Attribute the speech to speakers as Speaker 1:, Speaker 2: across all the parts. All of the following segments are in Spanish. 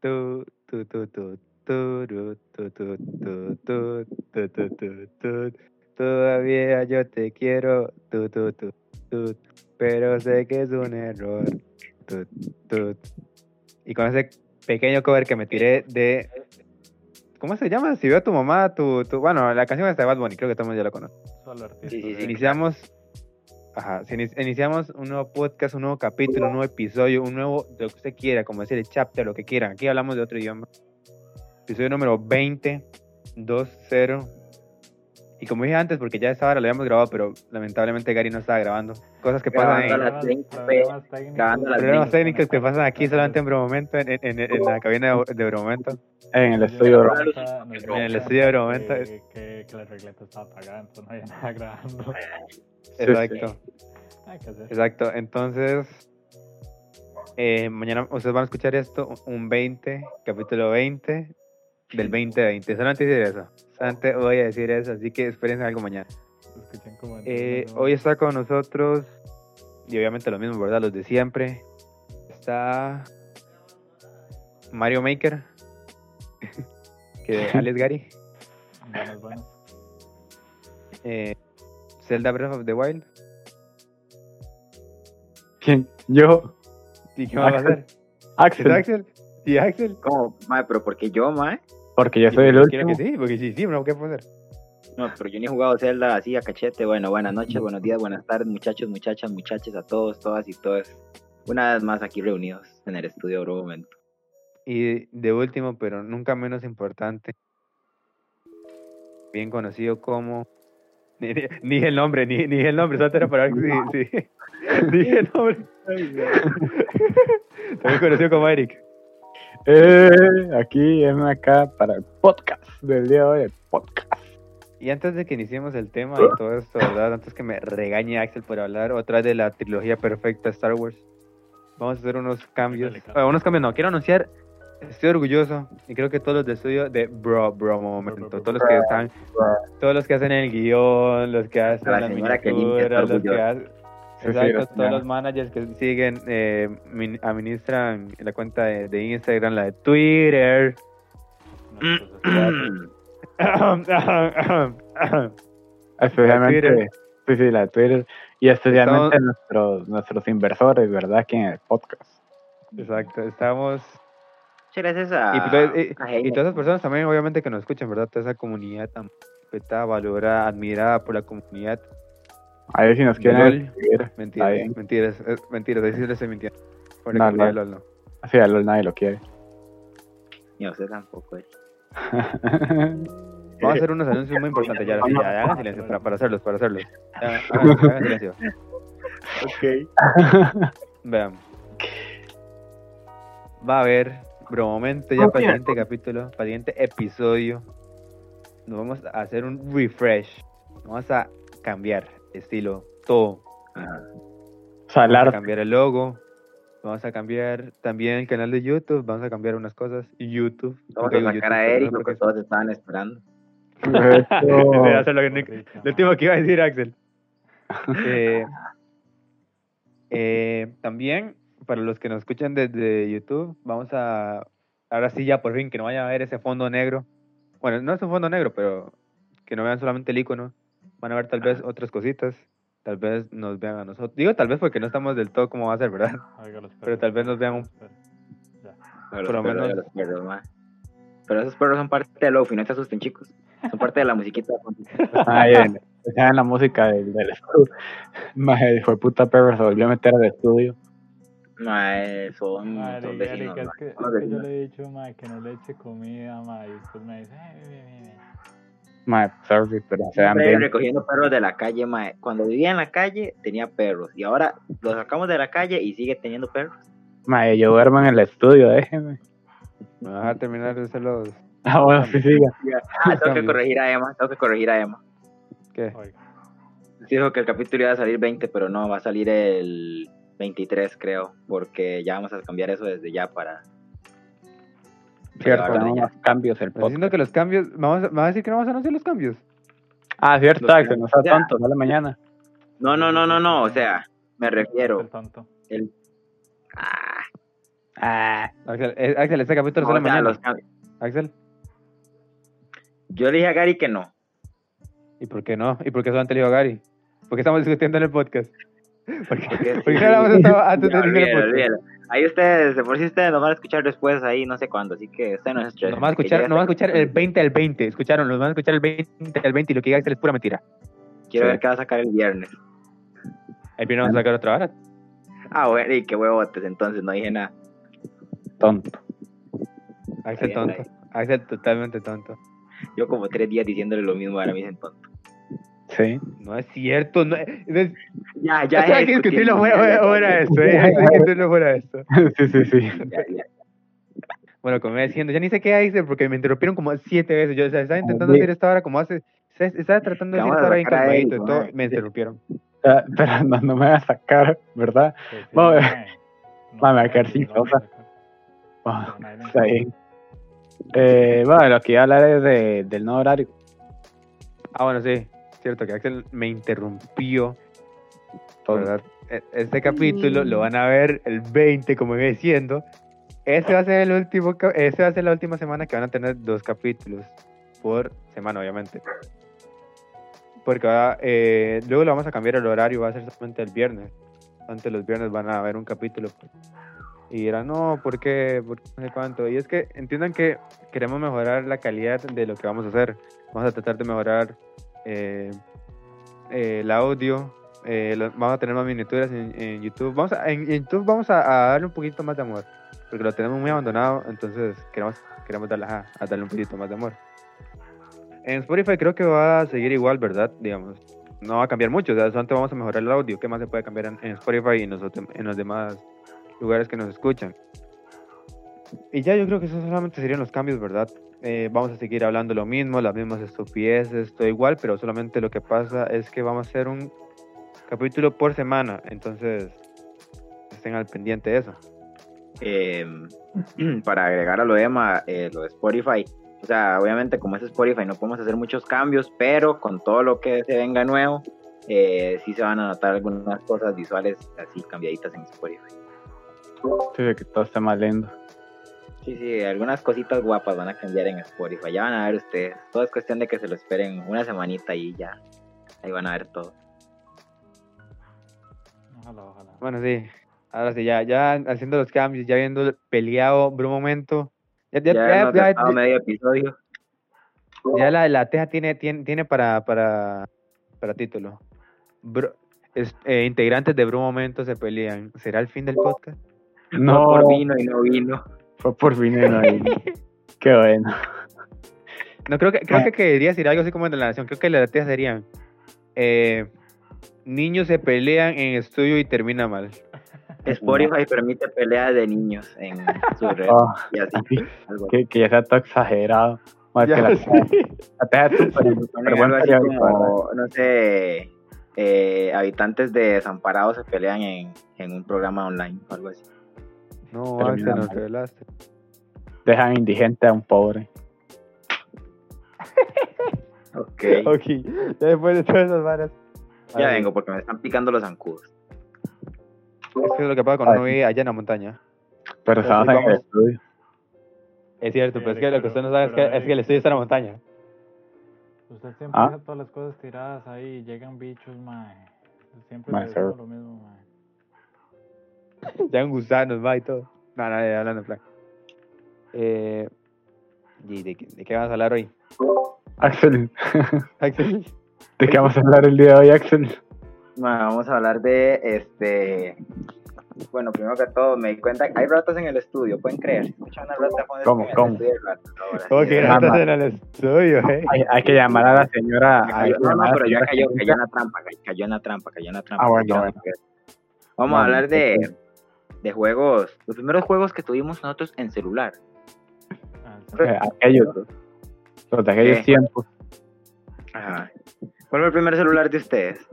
Speaker 1: Tu, tu, tu, tu, tu, tu, tu, tu, tu, tu, tu, tu. Todavía yo te quiero, tu, tu, tu, tu, pero sé que es un error. Tu, tu. Y con ese pequeño cover que me tiré de. ¿Cómo se llama? Si veo a tu mamá, tu, tu. Bueno, la canción está de Bad Bunny, creo que todo el mundo ya la conoce.
Speaker 2: Solo artistas.
Speaker 3: Sí, sí, sí.
Speaker 2: de-
Speaker 1: Iniciamos. Ajá, si ini- iniciamos un nuevo podcast, un nuevo capítulo, un nuevo episodio, un nuevo, lo que usted quiera, como decir el chapter, lo que quieran. Aquí hablamos de otro idioma. Episodio número 20, 20. Y como dije antes, porque ya esta hora lo habíamos grabado, pero lamentablemente Gary no estaba grabando. Cosas que pasan
Speaker 3: Grabando
Speaker 1: en
Speaker 3: las 20,
Speaker 2: Problemas técnicos.
Speaker 3: grabando las 20.
Speaker 1: técnicos que pasan aquí solamente en Bromomento, en, en, en- en la cabina de, de Bromomento.
Speaker 4: En el estudio,
Speaker 2: dieron
Speaker 4: bro.
Speaker 2: cuenta- nos
Speaker 3: En
Speaker 1: el estudio de
Speaker 2: que-
Speaker 1: Bromomento.
Speaker 2: Que, que la regleta estaba apagada, entonces no había nada grabando.
Speaker 1: Exacto.
Speaker 2: Que.
Speaker 1: Exacto, entonces eh, mañana ustedes van a escuchar esto, un 20, capítulo 20 del 2020. Solamente decir eso, solamente voy a decir eso, así que espérense algo mañana.
Speaker 2: Como
Speaker 1: Eh, hoy está con nosotros, y obviamente lo mismo, ¿verdad? Los de siempre. Está Mario Maker, que Alex Gary,
Speaker 2: Buenas, buenas.
Speaker 1: eh, Zelda Breath of the Wild.
Speaker 4: ¿Quién? Yo.
Speaker 1: ¿Y qué más va a hacer?
Speaker 4: Axel.
Speaker 1: ¿Es Axel? ¿Y Axel?
Speaker 3: ¿Cómo? Mae, pero porque yo, mae.
Speaker 4: Porque yo soy el último.
Speaker 1: que sí, porque sí, sí, no, ¿qué puedo hacer?
Speaker 3: No, pero yo ni he jugado Zelda así a cachete. Bueno, buenas noches, buenos días, buenas tardes, muchachos, muchachas, muchachas, a todos, todas y todos. Una vez más aquí reunidos en el estudio Bro Momento.
Speaker 1: Y de último, pero nunca menos importante, bien conocido como... Ni, ni- ni el nombre, ni, ni el nombre, solo era para ver si... si- ni el nombre. También conocido como Eric.
Speaker 4: Eh, aquí, M acá para el podcast del día de hoy. El podcast.
Speaker 1: Y antes de que iniciemos el tema y todo esto, ¿verdad? Antes que me regañe Axel por hablar otra vez de la trilogía perfecta Star Wars, vamos a hacer unos cambios. unos cambios, no, quiero anunciar, estoy orgulloso y creo que todos los de estudio de Bro, Bro Momento,
Speaker 2: bro,
Speaker 1: todos los que están, todos los que hacen el guion, los que hacen
Speaker 3: La
Speaker 1: miniaturas, los que
Speaker 3: orgullosa.
Speaker 1: Hacen...
Speaker 4: Sí, sí,
Speaker 1: Exacto, todos los managers que siguen, eh, min- administran la cuenta de, de Instagram, la de Twitter.
Speaker 2: Estamos-
Speaker 4: Especialmente.
Speaker 1: Twitter.
Speaker 4: Sí, sí, la de Twitter. Y especialmente
Speaker 1: Estamos-
Speaker 4: nuestros, nuestros inversores, ¿verdad? Aquí en el podcast.
Speaker 1: Exacto, estamos
Speaker 3: Muchas gracias a,
Speaker 1: Y, pues, y-
Speaker 3: a Jaime.
Speaker 1: y todas esas personas también, obviamente, que nos escuchan, ¿verdad? Toda esa comunidad tan respetada, valorada, admirada por la comunidad.
Speaker 4: A ver si nos quieren escribir.
Speaker 1: Mentiras, mentiras, mentiras, ahí sí les estoy mintiendo. Por
Speaker 4: No, no.
Speaker 1: de LOL, no.
Speaker 4: Así a LOL nadie lo quiere.
Speaker 3: Ni a usted tampoco. eh.
Speaker 1: Vamos a hacer unos anuncios muy importantes ya, ya, hagan silencio para, para hacerlos, para hacerlos. Ya, hagan, hagan silencio. Vean. Va a haber, bro, momento ya para el siguiente capítulo, para el siguiente episodio. Nos vamos a hacer un refresh. Vamos a cambiar estilo, todo.
Speaker 3: Ajá.
Speaker 4: O sea, el
Speaker 1: Vamos a cambiar el logo. Vamos a cambiar también el canal de YouTube. Vamos a cambiar unas cosas. YouTube.
Speaker 3: Vamos a sacar
Speaker 1: YouTube,
Speaker 3: a Eric, lo que todos estaban esperando.
Speaker 1: lo último que iba a decir Axel. Eh, eh, también, para los que nos escuchan desde YouTube, vamos a. Ahora sí, ya por fin, que no vayan a ver ese fondo negro. Bueno, no es un fondo negro, pero que no vean solamente el icono. Van a ver tal vez otras cositas. Tal vez nos vean a nosotros. Digo tal vez porque no estamos del todo como va a ser, ¿verdad?
Speaker 2: Oiga,
Speaker 1: Pero tal vez nos vean un-.
Speaker 3: Pero
Speaker 1: Por menos-
Speaker 3: los perros, ma. Pero esos perros son parte de Lofi, no se asusten, chicos. Son parte de la musiquita.
Speaker 4: Ah, bien. Escuchaban la música del, del estudio. Maje, hijo de puta perro se volvió a meter al estudio.
Speaker 3: Mae, son,
Speaker 2: Madre,
Speaker 3: son vecinos,
Speaker 2: es que, es que yo le he dicho, que no le eche comida, ma, y después me dice, "Ay, ve, ve, ve, ve".
Speaker 4: Maje, sorry, pero se dan bien.
Speaker 3: recogiendo perros de la calle, mae. Cuando vivía en la calle tenía perros y ahora los sacamos de la calle y sigue teniendo perros.
Speaker 4: Maje, yo duermo en el estudio, déjeme.
Speaker 1: Me vas a terminar de hacer los.
Speaker 4: Ah, bueno, sí, siga.
Speaker 3: Ah, tengo que corregir a Emma, tengo que corregir a Emma.
Speaker 1: ¿Qué?
Speaker 3: Dijo que el capítulo iba a salir 20, pero no, va a salir el 23, creo, porque ya vamos a cambiar eso desde ya para...
Speaker 4: Cierto, más cambios el
Speaker 1: Me está diciendo
Speaker 4: podcast.
Speaker 1: que los cambios. Vamos a, ¿me vas a decir que no vamos a anunciar los cambios?
Speaker 4: Ah, cierto,
Speaker 3: Los
Speaker 4: Axel, no seas
Speaker 3: ya.
Speaker 4: tonto, sale mañana.
Speaker 3: No, no, no, no, no, o sea, me refiero...
Speaker 2: el tonto.
Speaker 3: El... Ah,
Speaker 4: Ah,
Speaker 1: Axel, eh, Axel, este capítulo
Speaker 3: No,
Speaker 1: sale
Speaker 3: o sea,
Speaker 1: mañana.
Speaker 3: los
Speaker 1: Axel,
Speaker 3: Yo le dije a Gary que no.
Speaker 1: ¿y por qué no? ¿Y por qué solamente le dijo a Gary? ¿Por qué estamos discutiendo en el podcast? ¿Por qué,
Speaker 3: Porque
Speaker 1: ¿por qué
Speaker 3: sí.
Speaker 1: no hablamos de antes
Speaker 3: olvídalo. Ahí ustedes, de por si ustedes nos van a escuchar después, ahí no sé cuándo, así que no se estresen.
Speaker 1: Nos van a escuchar, nos van a escuchar el 20 al 20. Escucharon, nos van a escuchar el 20 al 20 y lo que diga Axel es pura mentira.
Speaker 3: Quiero
Speaker 4: Sí.
Speaker 3: ver qué va a sacar el viernes.
Speaker 1: El viernes vamos a sacar otra hora.
Speaker 3: Ah, bueno, y qué huevotes, entonces no dije nada.
Speaker 4: tonto.
Speaker 1: Axel tonto. Axel totalmente tonto.
Speaker 3: Yo como tres días diciéndole lo mismo, ahora me dicen tonto.
Speaker 4: Sí.
Speaker 1: No es cierto. No, es,
Speaker 3: Ya, ya.
Speaker 1: Esto hay que discutirlo fuera, fuera- esto. eh, Hay que discutirlo fuera de esto.
Speaker 4: sí, sí, sí.
Speaker 3: Ya, ya.
Speaker 1: Bueno, como iba diciendo, ya ni sé qué Axel porque me interrumpieron como siete veces. Yo o sea, estaba intentando
Speaker 4: Sí.
Speaker 1: hacer esta hora como hace. Estaba tratando de decir esta hora bien calmadito y todo. Me interrumpieron.
Speaker 4: Ah, Pero no, no me va a sacar, ¿verdad?
Speaker 2: Sí,
Speaker 4: Vamos a ver.
Speaker 2: mae. No,
Speaker 4: Vamos a
Speaker 2: mae,
Speaker 4: quedar
Speaker 2: sí,
Speaker 4: sin
Speaker 2: vamos a
Speaker 4: cosa.
Speaker 2: sacar.
Speaker 4: Ah,
Speaker 2: nadie le
Speaker 4: está bien. Eh, bueno, lo que iba a hablar es de, del nuevo horario.
Speaker 1: Ah, bueno, sí. Cierto que Axel me interrumpió.
Speaker 4: Todo.
Speaker 1: ¿verdad? E- Este capítulo lo van a ver el 20, como iba diciendo. Ese va a ser el último, ese va a ser la última semana que van a tener dos capítulos por semana, obviamente. Porque va, eh, luego lo vamos a cambiar el horario, va a ser solamente el viernes. Antes los viernes van a haber un capítulo. pues. Y dirán, no, ¿por qué? ¿Por qué? No sé cuánto. Y es que entiendan que queremos mejorar la calidad de lo que vamos a hacer. Vamos a tratar de mejorar eh, eh, el audio. eh, vamos a tener más miniaturas en, YouTube. Vamos a, en, YouTube vamos a, darle un poquito más de amor. Porque lo tenemos muy abandonado. Entonces queremos, queremos darle, a darle un poquito más de amor. En Spotify creo que va a seguir igual, ¿verdad? Digamos. No va a cambiar mucho. O sea, solamente vamos a mejorar el audio. ¿Qué más se puede cambiar en, Spotify y en los demás lugares que nos escuchan? Y ya yo creo que eso solamente serían los cambios, ¿verdad? Eh, vamos a seguir hablando lo mismo, las mismas estupideces, todo igual, pero solamente lo que pasa es que vamos a hacer un capítulo por semana, entonces estén al pendiente de eso.
Speaker 3: Eh, para agregar a lo de Emma, eh, lo de Spotify. O sea, obviamente como es Spotify no podemos hacer muchos cambios, pero con todo lo que se venga nuevo, eh, sí se van a notar algunas cosas visuales así cambiaditas en Spotify.
Speaker 4: Sí, de que todo esté más lindo.
Speaker 3: Sí, sí, algunas cositas guapas van a cambiar en Spotify. Ya van a ver ustedes. Todo es cuestión de que se lo esperen una semanita y ya. Ahí van a ver todo.
Speaker 2: Ojalá, ojalá.
Speaker 1: Bueno, sí, ahora sí, ya, ya haciendo los cambios, ya viendo peleado por un momento, ya, ya,
Speaker 3: Ya,
Speaker 1: ya- ya-
Speaker 3: medio episodio.
Speaker 1: ya la, la teja tiene, tiene, tiene para, para, para título. Bro- es- eh, integrantes de Bro Momento se pelean. ¿Será el fin del podcast?
Speaker 3: No,
Speaker 4: No,
Speaker 3: por vino y no vino.
Speaker 4: Fue por fin no ahí. Qué bueno.
Speaker 1: No, creo que, creo
Speaker 4: Ah.
Speaker 1: que quería decir algo así como de la nación. Creo que las tejas serían. eh, niños se pelean en estudio y termina mal.
Speaker 3: Spotify permite peleas de niños en su red
Speaker 4: Ah,
Speaker 3: y así. algo así.
Speaker 4: que, que ya sea todo exagerado. Más que la,
Speaker 1: sí.
Speaker 4: la
Speaker 3: no sé, eh, habitantes de Desamparados se pelean en, en un programa online o algo así.
Speaker 1: No, Axel, nos
Speaker 4: mal.
Speaker 1: revelaste.
Speaker 4: Dejan indigente a un pobre.
Speaker 3: Ok,
Speaker 1: Ok, ya después de todas esas varas.
Speaker 3: ya vengo porque me están picando los zancudos.
Speaker 1: Es que es lo que pasa cuando uno vive allá en la montaña.
Speaker 4: Pero estamos
Speaker 1: sí,
Speaker 4: en el estudio.
Speaker 1: Es cierto,
Speaker 2: Sí,
Speaker 1: pero es que lo que usted no sabe es que, es que el estudio está en la montaña.
Speaker 2: Usted siempre
Speaker 4: Ah.
Speaker 2: deja todas las cosas tiradas ahí y llegan bichos, mae. Siempre
Speaker 4: Mae,
Speaker 2: lo mismo, mae.
Speaker 1: Ya un gusanos, va y todo. No, no, ya hablando en plan. Eh, ¿y de, qué- ¿De qué vamos a hablar hoy?
Speaker 4: Axel,
Speaker 1: Axel.
Speaker 4: ¿de qué vamos a hablar el día de hoy, Axel?
Speaker 3: Bueno, vamos a hablar de este. Bueno, primero que todo, me di cuenta que hay ratas en el estudio, pueden creer. Escuchan una rata con
Speaker 4: ¿Cómo, cómo?
Speaker 1: ¿Cómo que ratas en el estudio, eh?
Speaker 4: Hay, hay que llamar a la señora.
Speaker 3: Cayó-
Speaker 4: que
Speaker 3: no, no, pero ya cayó, cayó en la trampa, cayó- en la trampa, cayó en la trampa.
Speaker 4: Ah, bueno, bueno.
Speaker 3: Vamos a hablar de. De juegos, los primeros juegos que tuvimos nosotros en celular.
Speaker 2: Ah,
Speaker 4: aquellos, los de aquellos
Speaker 3: ¿Qué?
Speaker 4: tiempos.
Speaker 3: Ajá. ¿Cuál fue el primer celular de ustedes?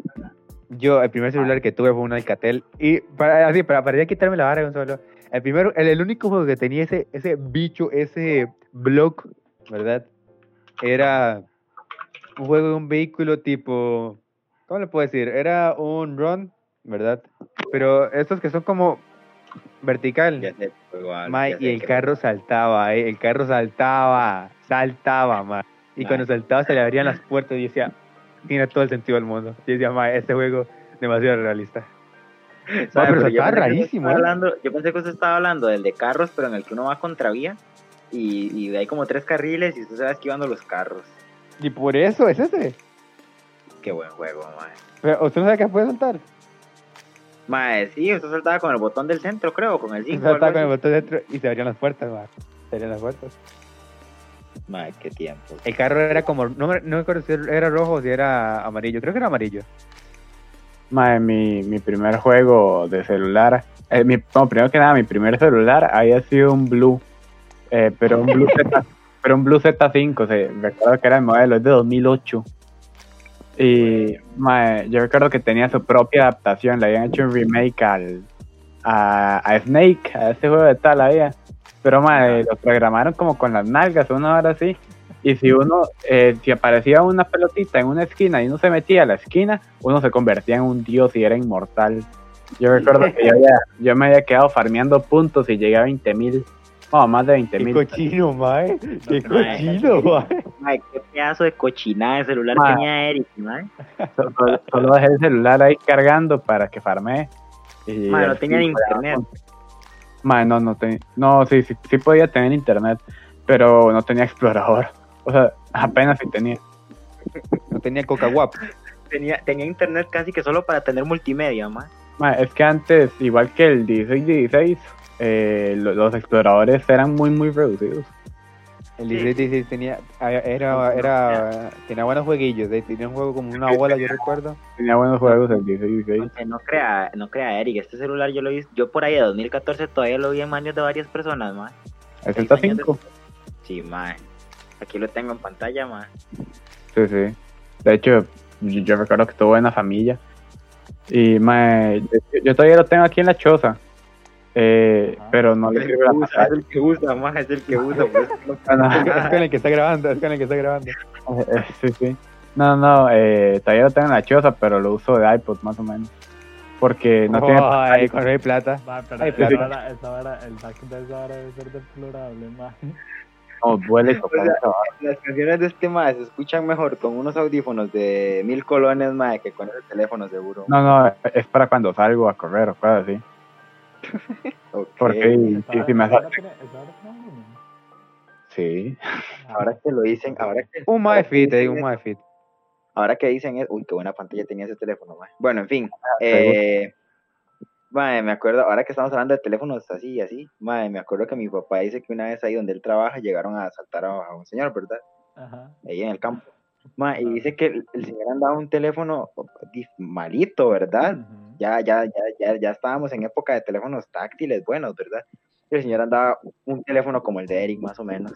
Speaker 1: Yo, el primer celular que tuve fue un Alcatel. Y para, así, para, para ya quitarme la vara de un solo. El primero, el, el único juego que tenía ese, ese bicho, ese block, ¿verdad? Era un juego de un vehículo tipo. ¿Cómo le puedo decir? Era un run, ¿verdad? Pero estos que son como. Vertical.
Speaker 3: Sé, igual, sé
Speaker 1: y el carro saltaba, eh, el carro saltaba, saltaba. Y
Speaker 3: Mae.
Speaker 1: cuando saltaba se le abrían las puertas y decía, tiene todo el sentido del mundo. Y decía, mae, este juego demasiado realista.
Speaker 3: ¿Sabe?
Speaker 1: pero
Speaker 3: yo
Speaker 1: saltaba
Speaker 3: pensé que usted
Speaker 1: rarísimo,
Speaker 3: estaba
Speaker 1: ¿eh?
Speaker 3: hablando- yo pensé que usted estaba hablando del de carros, pero en el que uno va contra vía y, y hay como tres carriles y usted se va esquivando los carros.
Speaker 1: Y por eso es ese.
Speaker 3: Qué buen juego.
Speaker 1: Pero, ¿Usted no sabe qué puede saltar?
Speaker 3: Mae, sí, usted saltaba con el botón del centro, creo, con el 5.
Speaker 1: Saltaba con el botón dentro y se abrían las puertas, mae. Se abrían las puertas.
Speaker 3: Mae, qué tiempo.
Speaker 1: El carro era como, no me, no me acuerdo si era rojo o si era amarillo. Creo que era amarillo.
Speaker 4: Mae, mi, mi primer juego de celular, eh, mi, no, primero que nada, mi primer celular había sido un Blue, eh, pero un Blue Z, pero un Blue Z5, se, recuerdo que era el modelo, es de 2008. Y mae, yo recuerdo que tenía su propia adaptación, le habían hecho un remake al, a, a Snake, a ese juego de tal ahí. Pero mae, lo programaron como con las nalgas, una hora así. Y si uno, eh, si aparecía una pelotita en una esquina y uno se metía a la esquina, uno se convertía en un dios y era inmortal. Yo recuerdo que yo, había- yo me había quedado farmeando puntos y llegué a 20 mil, no, más de 20
Speaker 1: Qué
Speaker 4: mil.
Speaker 1: cochino, mae. Qué
Speaker 3: Mae.
Speaker 1: cochino, mae.
Speaker 3: Mae, qué pedazo de cochinada de celular
Speaker 4: Mae.
Speaker 3: tenía Eric, mae.
Speaker 4: Solo, solo dejé el celular ahí cargando para que farmee. Y
Speaker 3: Mae, no tenía internet.
Speaker 4: Mae, no, no tenía. No, sí, sí, sí podía tener internet, pero no tenía explorador. O sea, apenas si tenía.
Speaker 1: No tenía coca guap.
Speaker 3: Tenía, tenía internet casi que solo para tener multimedia, mae.
Speaker 4: Mae, es que antes, igual que el 16-16, eh, lo- los exploradores eran muy, muy reducidos.
Speaker 1: El
Speaker 3: Sí.
Speaker 1: 16 16 tenía, ah, era, era, tenía buenos jueguillos. eh, Tenía un juego como una bola, yo recuerdo.
Speaker 4: Tenía buenos juegos el 16-16.
Speaker 3: Aunque no crea, no crea Eric, este celular yo lo vi, yo por ahí de 2014 todavía lo vi en manos de varias personas.
Speaker 4: El
Speaker 3: Seis años
Speaker 4: Z5.
Speaker 3: Sí. Aquí lo tengo en pantalla, mae.
Speaker 4: Sí, sí. De hecho, yo, yo recuerdo que estuvo en la familia. Y yo todavía lo tengo aquí en la choza. Eh, pero no le
Speaker 3: Es el
Speaker 4: sirve
Speaker 3: que
Speaker 4: la
Speaker 3: usa, es el que usa, mae, es el que usa. pues.
Speaker 1: Es, con el que está grabando, es con el que está grabando.
Speaker 4: eh, sí, sí. No, no, eh, todavía lo tengo en la choza, pero lo uso de iPod más o menos. Porque no tiene
Speaker 1: Ay, cuando hay plata.
Speaker 2: Ma, pero
Speaker 1: Ay,
Speaker 2: esa
Speaker 1: plata.
Speaker 2: vara- esa vara- el back de esa vara debe ser deplorable, ma.
Speaker 4: no, duele
Speaker 3: O sea. Las canciones de este mae se escuchan mejor con unos audífonos de mil colones, mae, que con el teléfono seguro.
Speaker 4: No, no, es para cuando salgo a correr o cosas así. Porque sí, me hace-. Sí.
Speaker 3: Ahora que lo dicen, ahora que...
Speaker 1: Un te digo,
Speaker 3: dicen
Speaker 1: un MyFit.
Speaker 3: Ahora que dicen es, uy, qué buena pantalla tenía ese teléfono. Bueno, en fin.
Speaker 4: seguro.
Speaker 3: Eh, mae, me acuerdo, ahora que estamos hablando de teléfonos así y así, mae, me acuerdo que mi papá dice que una vez ahí donde él trabaja llegaron a asaltar a, a un señor, ¿verdad?
Speaker 2: Ajá.
Speaker 3: Ahí en el campo. Mae, y dice que el, el señor andaba un teléfono malito, ¿verdad? Ya, ya, ya, ya, ya estábamos en época de teléfonos táctiles buenos, ¿verdad? El señor andaba un teléfono como el de Eric, más o menos.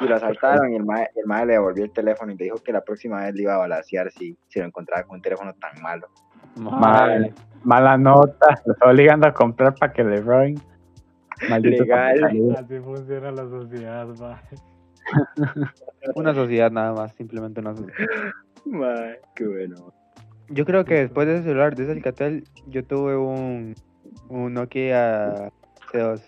Speaker 3: Y lo asaltaron y el mae, el mae le devolvió el teléfono y le dijo que la próxima vez le iba a balasear si, si lo encontraba con un teléfono tan malo.
Speaker 4: Mal, mala nota. Lo estoy obligando a comprar para que le roben. Maldito
Speaker 3: Legal.
Speaker 2: Así funciona la sociedad, ma.
Speaker 1: Una sociedad nada más, simplemente una sociedad.
Speaker 3: Mae, qué bueno.
Speaker 1: Yo creo que después de ese celular, de ese Alcatel, yo tuve un, un Nokia C2.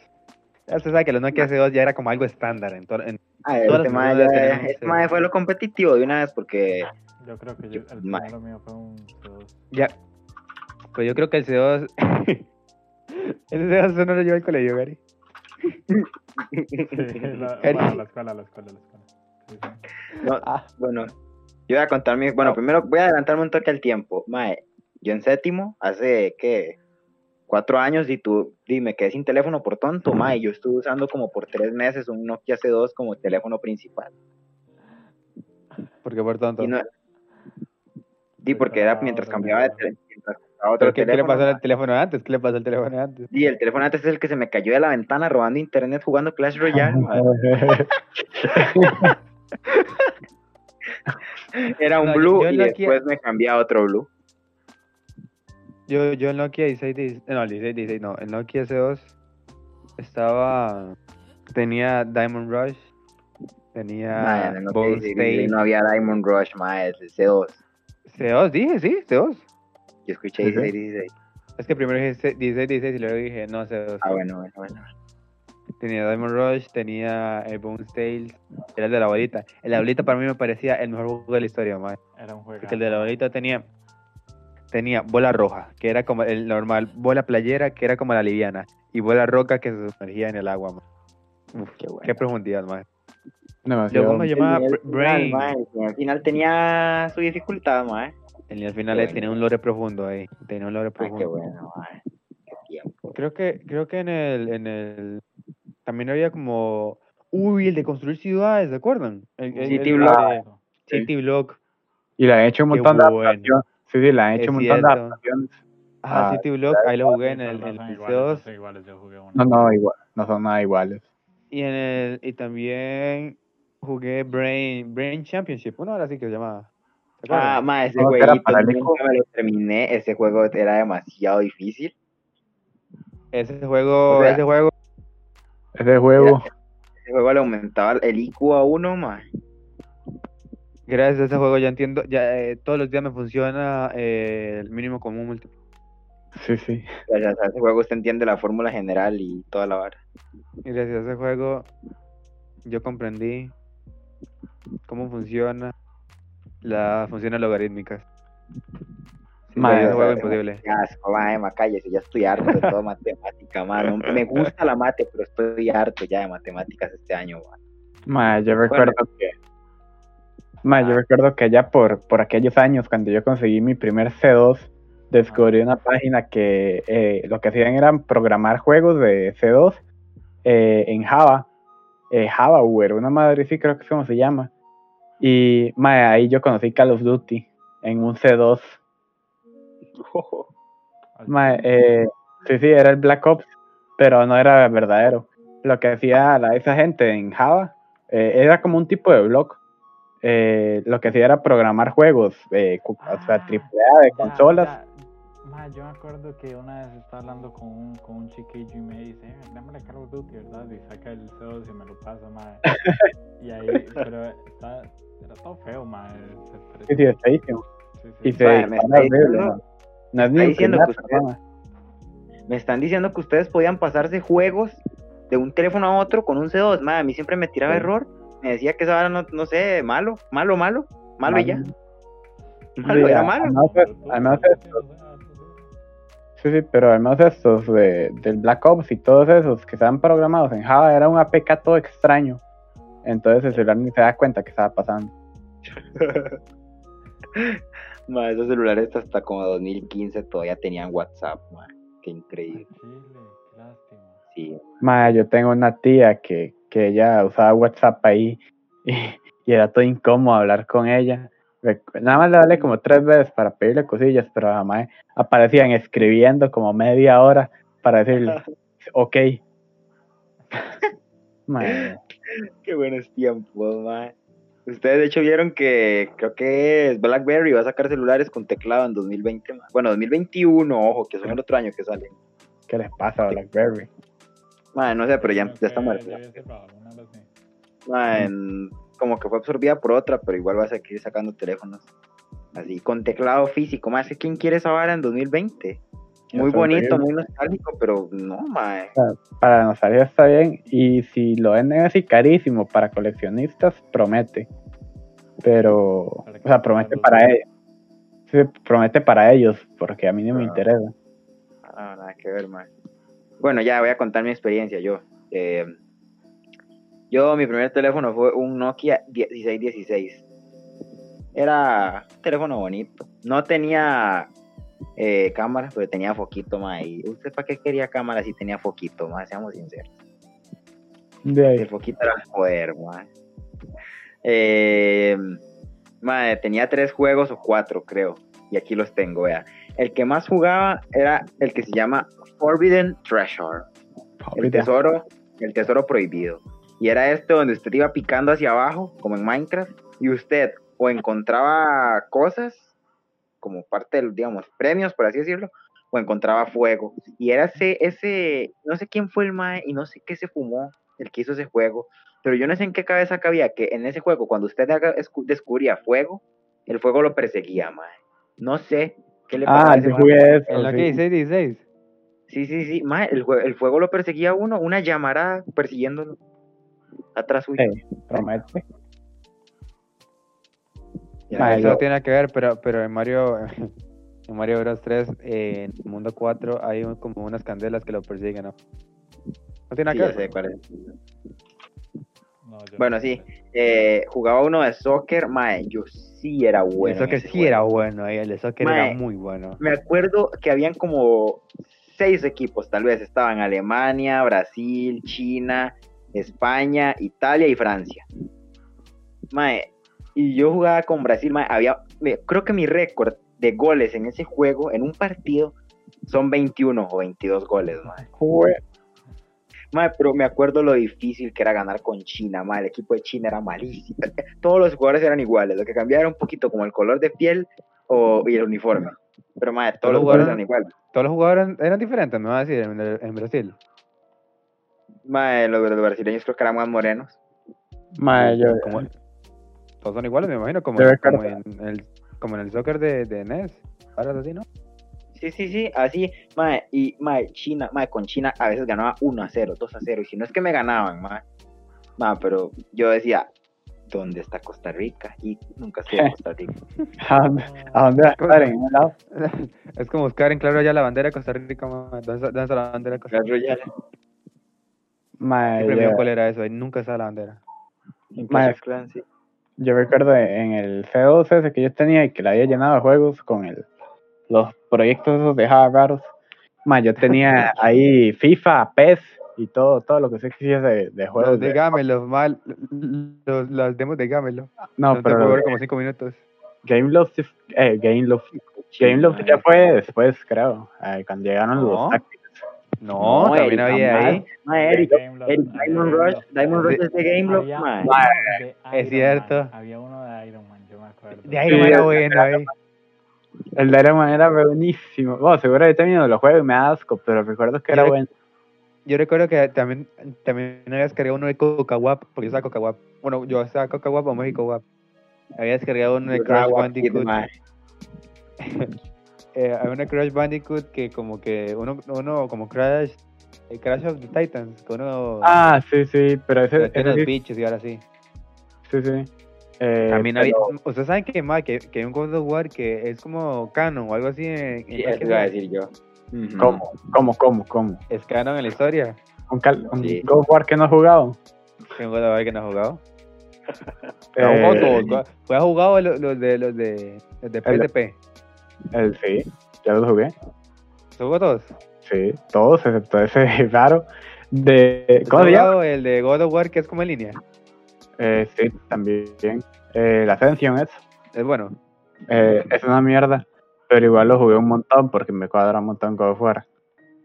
Speaker 1: Ya usted sabe que los Nokia C2 ya era como algo estándar en, to- en
Speaker 3: Ah,
Speaker 1: Todas
Speaker 3: este
Speaker 1: personas
Speaker 3: ya-
Speaker 1: tenemos
Speaker 3: este mae fue lo competitivo de una vez porque
Speaker 2: Yo creo que yo, el primero mío fue un C2.
Speaker 1: Ya. Pues yo creo que el C2. Ese C2 no lo lleva al colegio, Gary.
Speaker 2: Sí, la, bueno, la escuela, la escuela, la escuela. Sí, sí.
Speaker 3: No,
Speaker 1: Ah.
Speaker 3: bueno, yo voy a contar mi. Bueno, primero voy a adelantarme un toque al tiempo. Mae, yo en séptimo, hace ¿qué? Cuatro años y tú, y me quedé sin teléfono por tonto, mae. Yo estuve usando como por tres meses un Nokia C2 como teléfono principal.
Speaker 1: Porque por tonto.
Speaker 3: Y no. Sí, porque era mientras cambiaba de mientras otro
Speaker 1: ¿Pero qué, qué le pasó al teléfono antes? ¿Qué le pasó al teléfono antes?
Speaker 3: Y el teléfono antes es el que se me cayó de la ventana robando internet jugando Clash Royale. Era un
Speaker 1: No,
Speaker 3: blue
Speaker 1: yo
Speaker 3: y
Speaker 1: Nokia-
Speaker 3: después me cambié a otro blue.
Speaker 1: Yo, yo el Nokia 16, 16 no, el 16, 16, no, el Nokia C2 estaba, tenía Diamond Rush, tenía
Speaker 3: Mae, en el Nokia
Speaker 1: Bone
Speaker 3: 16
Speaker 1: State,
Speaker 3: no había Diamond Rush, el C2.
Speaker 1: C2, dije, sí, C2.
Speaker 3: Yo escuché
Speaker 4: Ujú.
Speaker 3: 16, 16.
Speaker 1: Es que primero dije 16, 16 y luego dije, no sé.
Speaker 3: Ah, bueno, bueno, bueno.
Speaker 1: Tenía Diamond Rush, tenía el Bones Tales, era el de la abuelita. El de la abuelita para mí me parecía el mejor juego de la historia, mae.
Speaker 2: Era un juego.
Speaker 1: Porque el de la abuelita tenía, tenía bola roja, que era como el normal, bola playera, que era como la liviana, y bola roca que se sumergía en el agua, mae. Uf,
Speaker 3: Qué bueno.
Speaker 1: qué profundidad.
Speaker 4: Demasiado.
Speaker 1: Luego me llamaba
Speaker 3: final,
Speaker 1: Brain.
Speaker 3: Al final tenía su dificultad, mae.
Speaker 1: Y al final
Speaker 3: Qué
Speaker 1: eh, tenía un lore profundo ahí, tenía un lore
Speaker 3: Ay, qué
Speaker 1: profundo.
Speaker 3: bueno. Qué tiempo.
Speaker 1: Creo que, creo que en el, en el, también había como, uy, el de construir ciudades, ¿se acuerdan? El, el-
Speaker 3: City
Speaker 1: el
Speaker 3: Block.
Speaker 1: de City Block.
Speaker 4: Y le han hecho un
Speaker 1: Qué
Speaker 4: montón de
Speaker 1: bueno.
Speaker 4: adaptaciones. Sí, sí, le han hecho
Speaker 1: Es
Speaker 4: un montón de adaptaciones.
Speaker 1: Ah,
Speaker 4: Ah,
Speaker 1: City Block, ahí lo jugué en el,
Speaker 2: No
Speaker 1: en
Speaker 2: son
Speaker 1: el
Speaker 2: iguales, no
Speaker 1: PC2
Speaker 2: son iguales, yo jugué uno.
Speaker 4: No, no, igual, no son nada iguales.
Speaker 1: y en el, y también jugué Brain, Brain Championship, uno ahora sí que se llamaba. ¿Se
Speaker 3: Ah, mae, ese
Speaker 4: No, era
Speaker 3: jueguito nunca me lo terminé. Ese juego era demasiado difícil.
Speaker 1: ese juego,
Speaker 3: o sea,
Speaker 1: ese juego,
Speaker 4: Ese juego,
Speaker 3: Ese juego le aumentaba el IQ a uno, mae.
Speaker 1: gracias a ese juego ya entiendo, ya eh, todos los días me funciona eh, el mínimo común múltiplo.
Speaker 4: sí, sí.
Speaker 3: Gracias a ese juego usted entiende la fórmula general y toda la vara.
Speaker 1: Y gracias a ese juego yo comprendí cómo funciona las funciones logarítmicas. Sí,
Speaker 4: Mae,
Speaker 1: ese
Speaker 3: o sea,
Speaker 1: juego imposible.
Speaker 3: Asco, mae, ma, cállese, ya estoy harto de toda matemática, mae. No- me gusta la mate, pero estoy harto ya de matemáticas este año, mae.
Speaker 4: Ma, yo recuerdo que. Ma, yo recuerdo que allá por, por aquellos años, cuando yo conseguí mi primer C2, descubrí una página que eh, lo que hacían eran programar juegos de C2 eh, en Java. Eh, JavaWare, una madre sí creo que es como se llama. Y ma, ahí yo conocí Call of Duty en un C2.
Speaker 2: Al
Speaker 4: Ma,
Speaker 2: chile.
Speaker 4: eh, sí, sí, era el Black Ops, pero no era verdadero. Lo que hacía la, esa gente en Java eh, era como un tipo de blog. Eh, lo que hacía era programar juegos, o sea,
Speaker 2: Ah,
Speaker 4: AAA de consolas.
Speaker 2: ya. Ma, yo me acuerdo que una vez estaba hablando con un, con un chiquillo y me dice, eh, dámele Call of Duty, ¿verdad? Y saca el C2 y me lo pasa, ma. y ahí, pero está, era todo feo, ma. se-
Speaker 4: Sí, sí, es feísimo.
Speaker 2: sí, sí.
Speaker 4: Y se
Speaker 3: me
Speaker 4: está
Speaker 3: diciendo-. Me están diciendo que ustedes podían pasarse juegos de un teléfono a otro con un C2, mae. A mí siempre me tiraba
Speaker 4: Sí.
Speaker 3: error. Me decía que esa vara no, no sé, malo, malo, malo, malo y ya. Malo,
Speaker 4: Sí,
Speaker 3: era malo.
Speaker 4: Además, además sí, sí, pero además estos de, del Black Ops y todos esos que estaban programados en Java era un APK todo extraño. Entonces el celular ni se da cuenta que estaba pasando.
Speaker 3: Ma, esos celulares hasta como 2015 todavía tenían WhatsApp, ma. Qué increíble.
Speaker 2: lástima.
Speaker 3: Sí.
Speaker 4: Ma, yo tengo una tía que, que ella usaba WhatsApp ahí y, y era todo incómodo hablar con ella. Nada más le hablé como tres veces para pedirle cosillas, pero jamás aparecían escribiendo como media hora para decirle, ok.
Speaker 3: Qué buenos tiempos, ma. Ustedes de hecho vieron que creo que es BlackBerry va a sacar celulares con teclado en 2020, ma. Bueno, 2021, ojo, que son el otro año que salen.
Speaker 4: ¿Qué les pasa a BlackBerry?
Speaker 3: Ma, no sé, pero ya, ya está muerto.
Speaker 2: debe
Speaker 3: como que fue absorbida por otra, pero igual va a seguir sacando teléfonos. Así, con teclado físico. Más que quién quiere esa vara en 2020. Muy bonito, muy nostálgico, pero no, mae.
Speaker 4: Para nostalgia está bien y si lo venden así carísimo para coleccionistas, promete. Pero, o sea, promete para ellos. Sí, promete para ellos, porque a mí no me
Speaker 3: Ah.
Speaker 4: interesa.
Speaker 3: Ah, nada que ver, mae. Bueno, ya voy a contar mi experiencia yo. Eh, yo, mi primer teléfono fue un Nokia 1616. Era un teléfono bonito. No tenía eh, cámara, pero tenía foquito, mae. ¿Y ¿Usted para qué quería cámara si tenía foquito, mae? Seamos sinceros.
Speaker 4: De ahí.
Speaker 3: El foquito era poder, mae. Eh, mae, tenía tres juegos o cuatro, creo. Y aquí los tengo, vea. El que más jugaba era el que se llama Forbidden Treasure. El tesoro, el tesoro prohibido. Y era este donde usted iba picando hacia abajo, como en Minecraft, y usted o encontraba cosas, como parte de los, digamos, premios, por así decirlo, o encontraba fuego. Y era ese, ese, no sé quién fue el mae y no sé qué se fumó el que hizo ese juego, pero yo no sé en qué cabeza cabía que en ese juego, cuando usted descubría fuego, el fuego lo perseguía, mae. No sé qué ¿Qué le
Speaker 4: Ah,
Speaker 3: pasaba a ese
Speaker 4: yo jugué eso.
Speaker 1: En la
Speaker 4: sí.
Speaker 1: que 16, 16.
Speaker 3: Sí, sí, sí. Mae, el, fuego lo perseguía a uno, una llamarada persiguiéndolo. Atrás suyo.
Speaker 4: Promete.
Speaker 1: Eso
Speaker 4: yo-
Speaker 1: no tiene que ver, pero, pero en Mario en Mario Bros 3, eh, en el mundo 4, hay un- como unas candelas que lo persiguen, ¿no? No tiene
Speaker 3: sí,
Speaker 1: que
Speaker 3: sé
Speaker 1: ver.
Speaker 3: cuál es.
Speaker 2: No, yo
Speaker 3: Bueno,
Speaker 2: no
Speaker 3: sí.
Speaker 2: sé.
Speaker 3: Eh, jugaba uno de soccer, mae, yo sí era bueno.
Speaker 1: el soccer sí era bueno, eh, el de soccer
Speaker 3: Mae.
Speaker 1: era muy bueno.
Speaker 3: Me acuerdo que habían como seis equipos, tal vez. Estaban Alemania, Brasil, China, España, Italia y Francia. Mae, y yo jugaba con Brasil, mae, había, creo que mi récord de goles en ese juego, en un partido, son 21 o 22 goles, mae.
Speaker 4: Jue-
Speaker 3: Mae, pero me acuerdo lo difícil que era ganar con China, mae, el equipo de China era malísimo. Todos los jugadores eran iguales, lo que cambiaba era un poquito como el color de piel o, y el uniforme. Pero mae, todos los jugadores eran iguales.
Speaker 1: Todos los jugadores eran, eran diferentes, me va a decir, en, en Brasil.
Speaker 3: Mae, los, los brasileños creo que eran más morenos.
Speaker 4: Mae, yo,
Speaker 1: Como- todos son iguales, me imagino, como, en el, como en el soccer de, de NES. Ahora es así, ¿no?
Speaker 3: Sí, sí, sí, así, mae, y mae, China, mae, con China a veces ganaba 1 a 0, 2 a 0, y si no es que me ganaban, mae, mae, pero yo decía, ¿dónde está Costa Rica? Y nunca estuve en Costa Rica.
Speaker 4: ¿a dónde, a dónde va a estar? ¿En un lado?
Speaker 1: es como buscar en claro ya la bandera de Costa Rica, ma. ¿Dónde está, la bandera de Costa Rica?
Speaker 4: Mae,
Speaker 1: dio
Speaker 4: yo,
Speaker 1: cólera eso, ahí nunca está la bandera.
Speaker 4: Mae.
Speaker 3: Sí.
Speaker 4: yo recuerdo en el C2 ese que yo tenía y que le había llenado de juegos con el, los proyectos esos de Java raros. Mae, yo tenía ahí FIFA, PES y todo, todo lo que se quisiese de, de juegos.
Speaker 1: Los de
Speaker 4: de-
Speaker 1: Gamelo, mal, los, las demos de Gamelo.
Speaker 4: no,
Speaker 1: No,
Speaker 4: pero
Speaker 1: como cinco minutos.
Speaker 4: Gameloft, eh, Gameloft, Gameloft ya fue después, creo, eh, cuando llegaron
Speaker 1: No.
Speaker 4: los tácticos.
Speaker 1: No, también
Speaker 3: Eric,
Speaker 1: había ahí.
Speaker 3: Mae, Eric,
Speaker 2: Gameloft,
Speaker 3: Eric, Diamond. Rush, Diamond Rush es de
Speaker 2: uno de
Speaker 1: Es
Speaker 2: Iron
Speaker 1: cierto.
Speaker 2: Man, Había uno de Iron Man, yo me acuerdo.
Speaker 1: De no
Speaker 4: Sí,
Speaker 1: era bueno ahí.
Speaker 4: El de Iron Man era buenísimo. Bueno, seguro he tenido los juegos y me da asco, pero recuerdo que era
Speaker 1: Yo-
Speaker 4: bueno.
Speaker 1: Yo recuerdo que también, también había descargado uno de Coca Wap, porque yo estaba Coca Wap. Bueno, yo estaba Coca Wap o México Wap. Había descargado uno de Crash Bandicoot. Eh, había una Crash Bandicoot que como que uno, uno como Crash, eh, Crash of the Titans, que uno
Speaker 4: Ah, sí, sí, pero ese,
Speaker 1: tiene los
Speaker 4: sí,
Speaker 1: bichos y ahora sí.
Speaker 4: sí, sí. Eh,
Speaker 1: También había,
Speaker 4: pero-
Speaker 1: ustedes saben que, ma, que, que hay un God of War que es como canon o algo así en, en
Speaker 3: Sí, eso iba a decir yo.
Speaker 4: ¿Cómo? ¿Cómo? ¿Cómo? ¿Cómo?
Speaker 1: Es canon en la historia.
Speaker 4: ¿Un, cal- un
Speaker 3: Sí.
Speaker 4: God of War que no he jugado?
Speaker 1: Un God of War que no ha jugado.
Speaker 4: Eh,
Speaker 1: Ha. ¿Fue ha jugado los, los de los de los de
Speaker 4: El de-
Speaker 1: PSP?
Speaker 4: El, sí, ya los jugué.
Speaker 1: ¿Se jugó todos?
Speaker 4: Sí, todos, excepto ese raro. De,
Speaker 1: ¿Se
Speaker 4: ¿Cómo se llama?
Speaker 1: el de God of War que es como en línea?
Speaker 4: Eh, sí, también. Eh, la Ascension es.
Speaker 1: Es bueno.
Speaker 4: Eh, es una mierda. Pero igual lo jugué un montón porque me cuadra un montón God of War.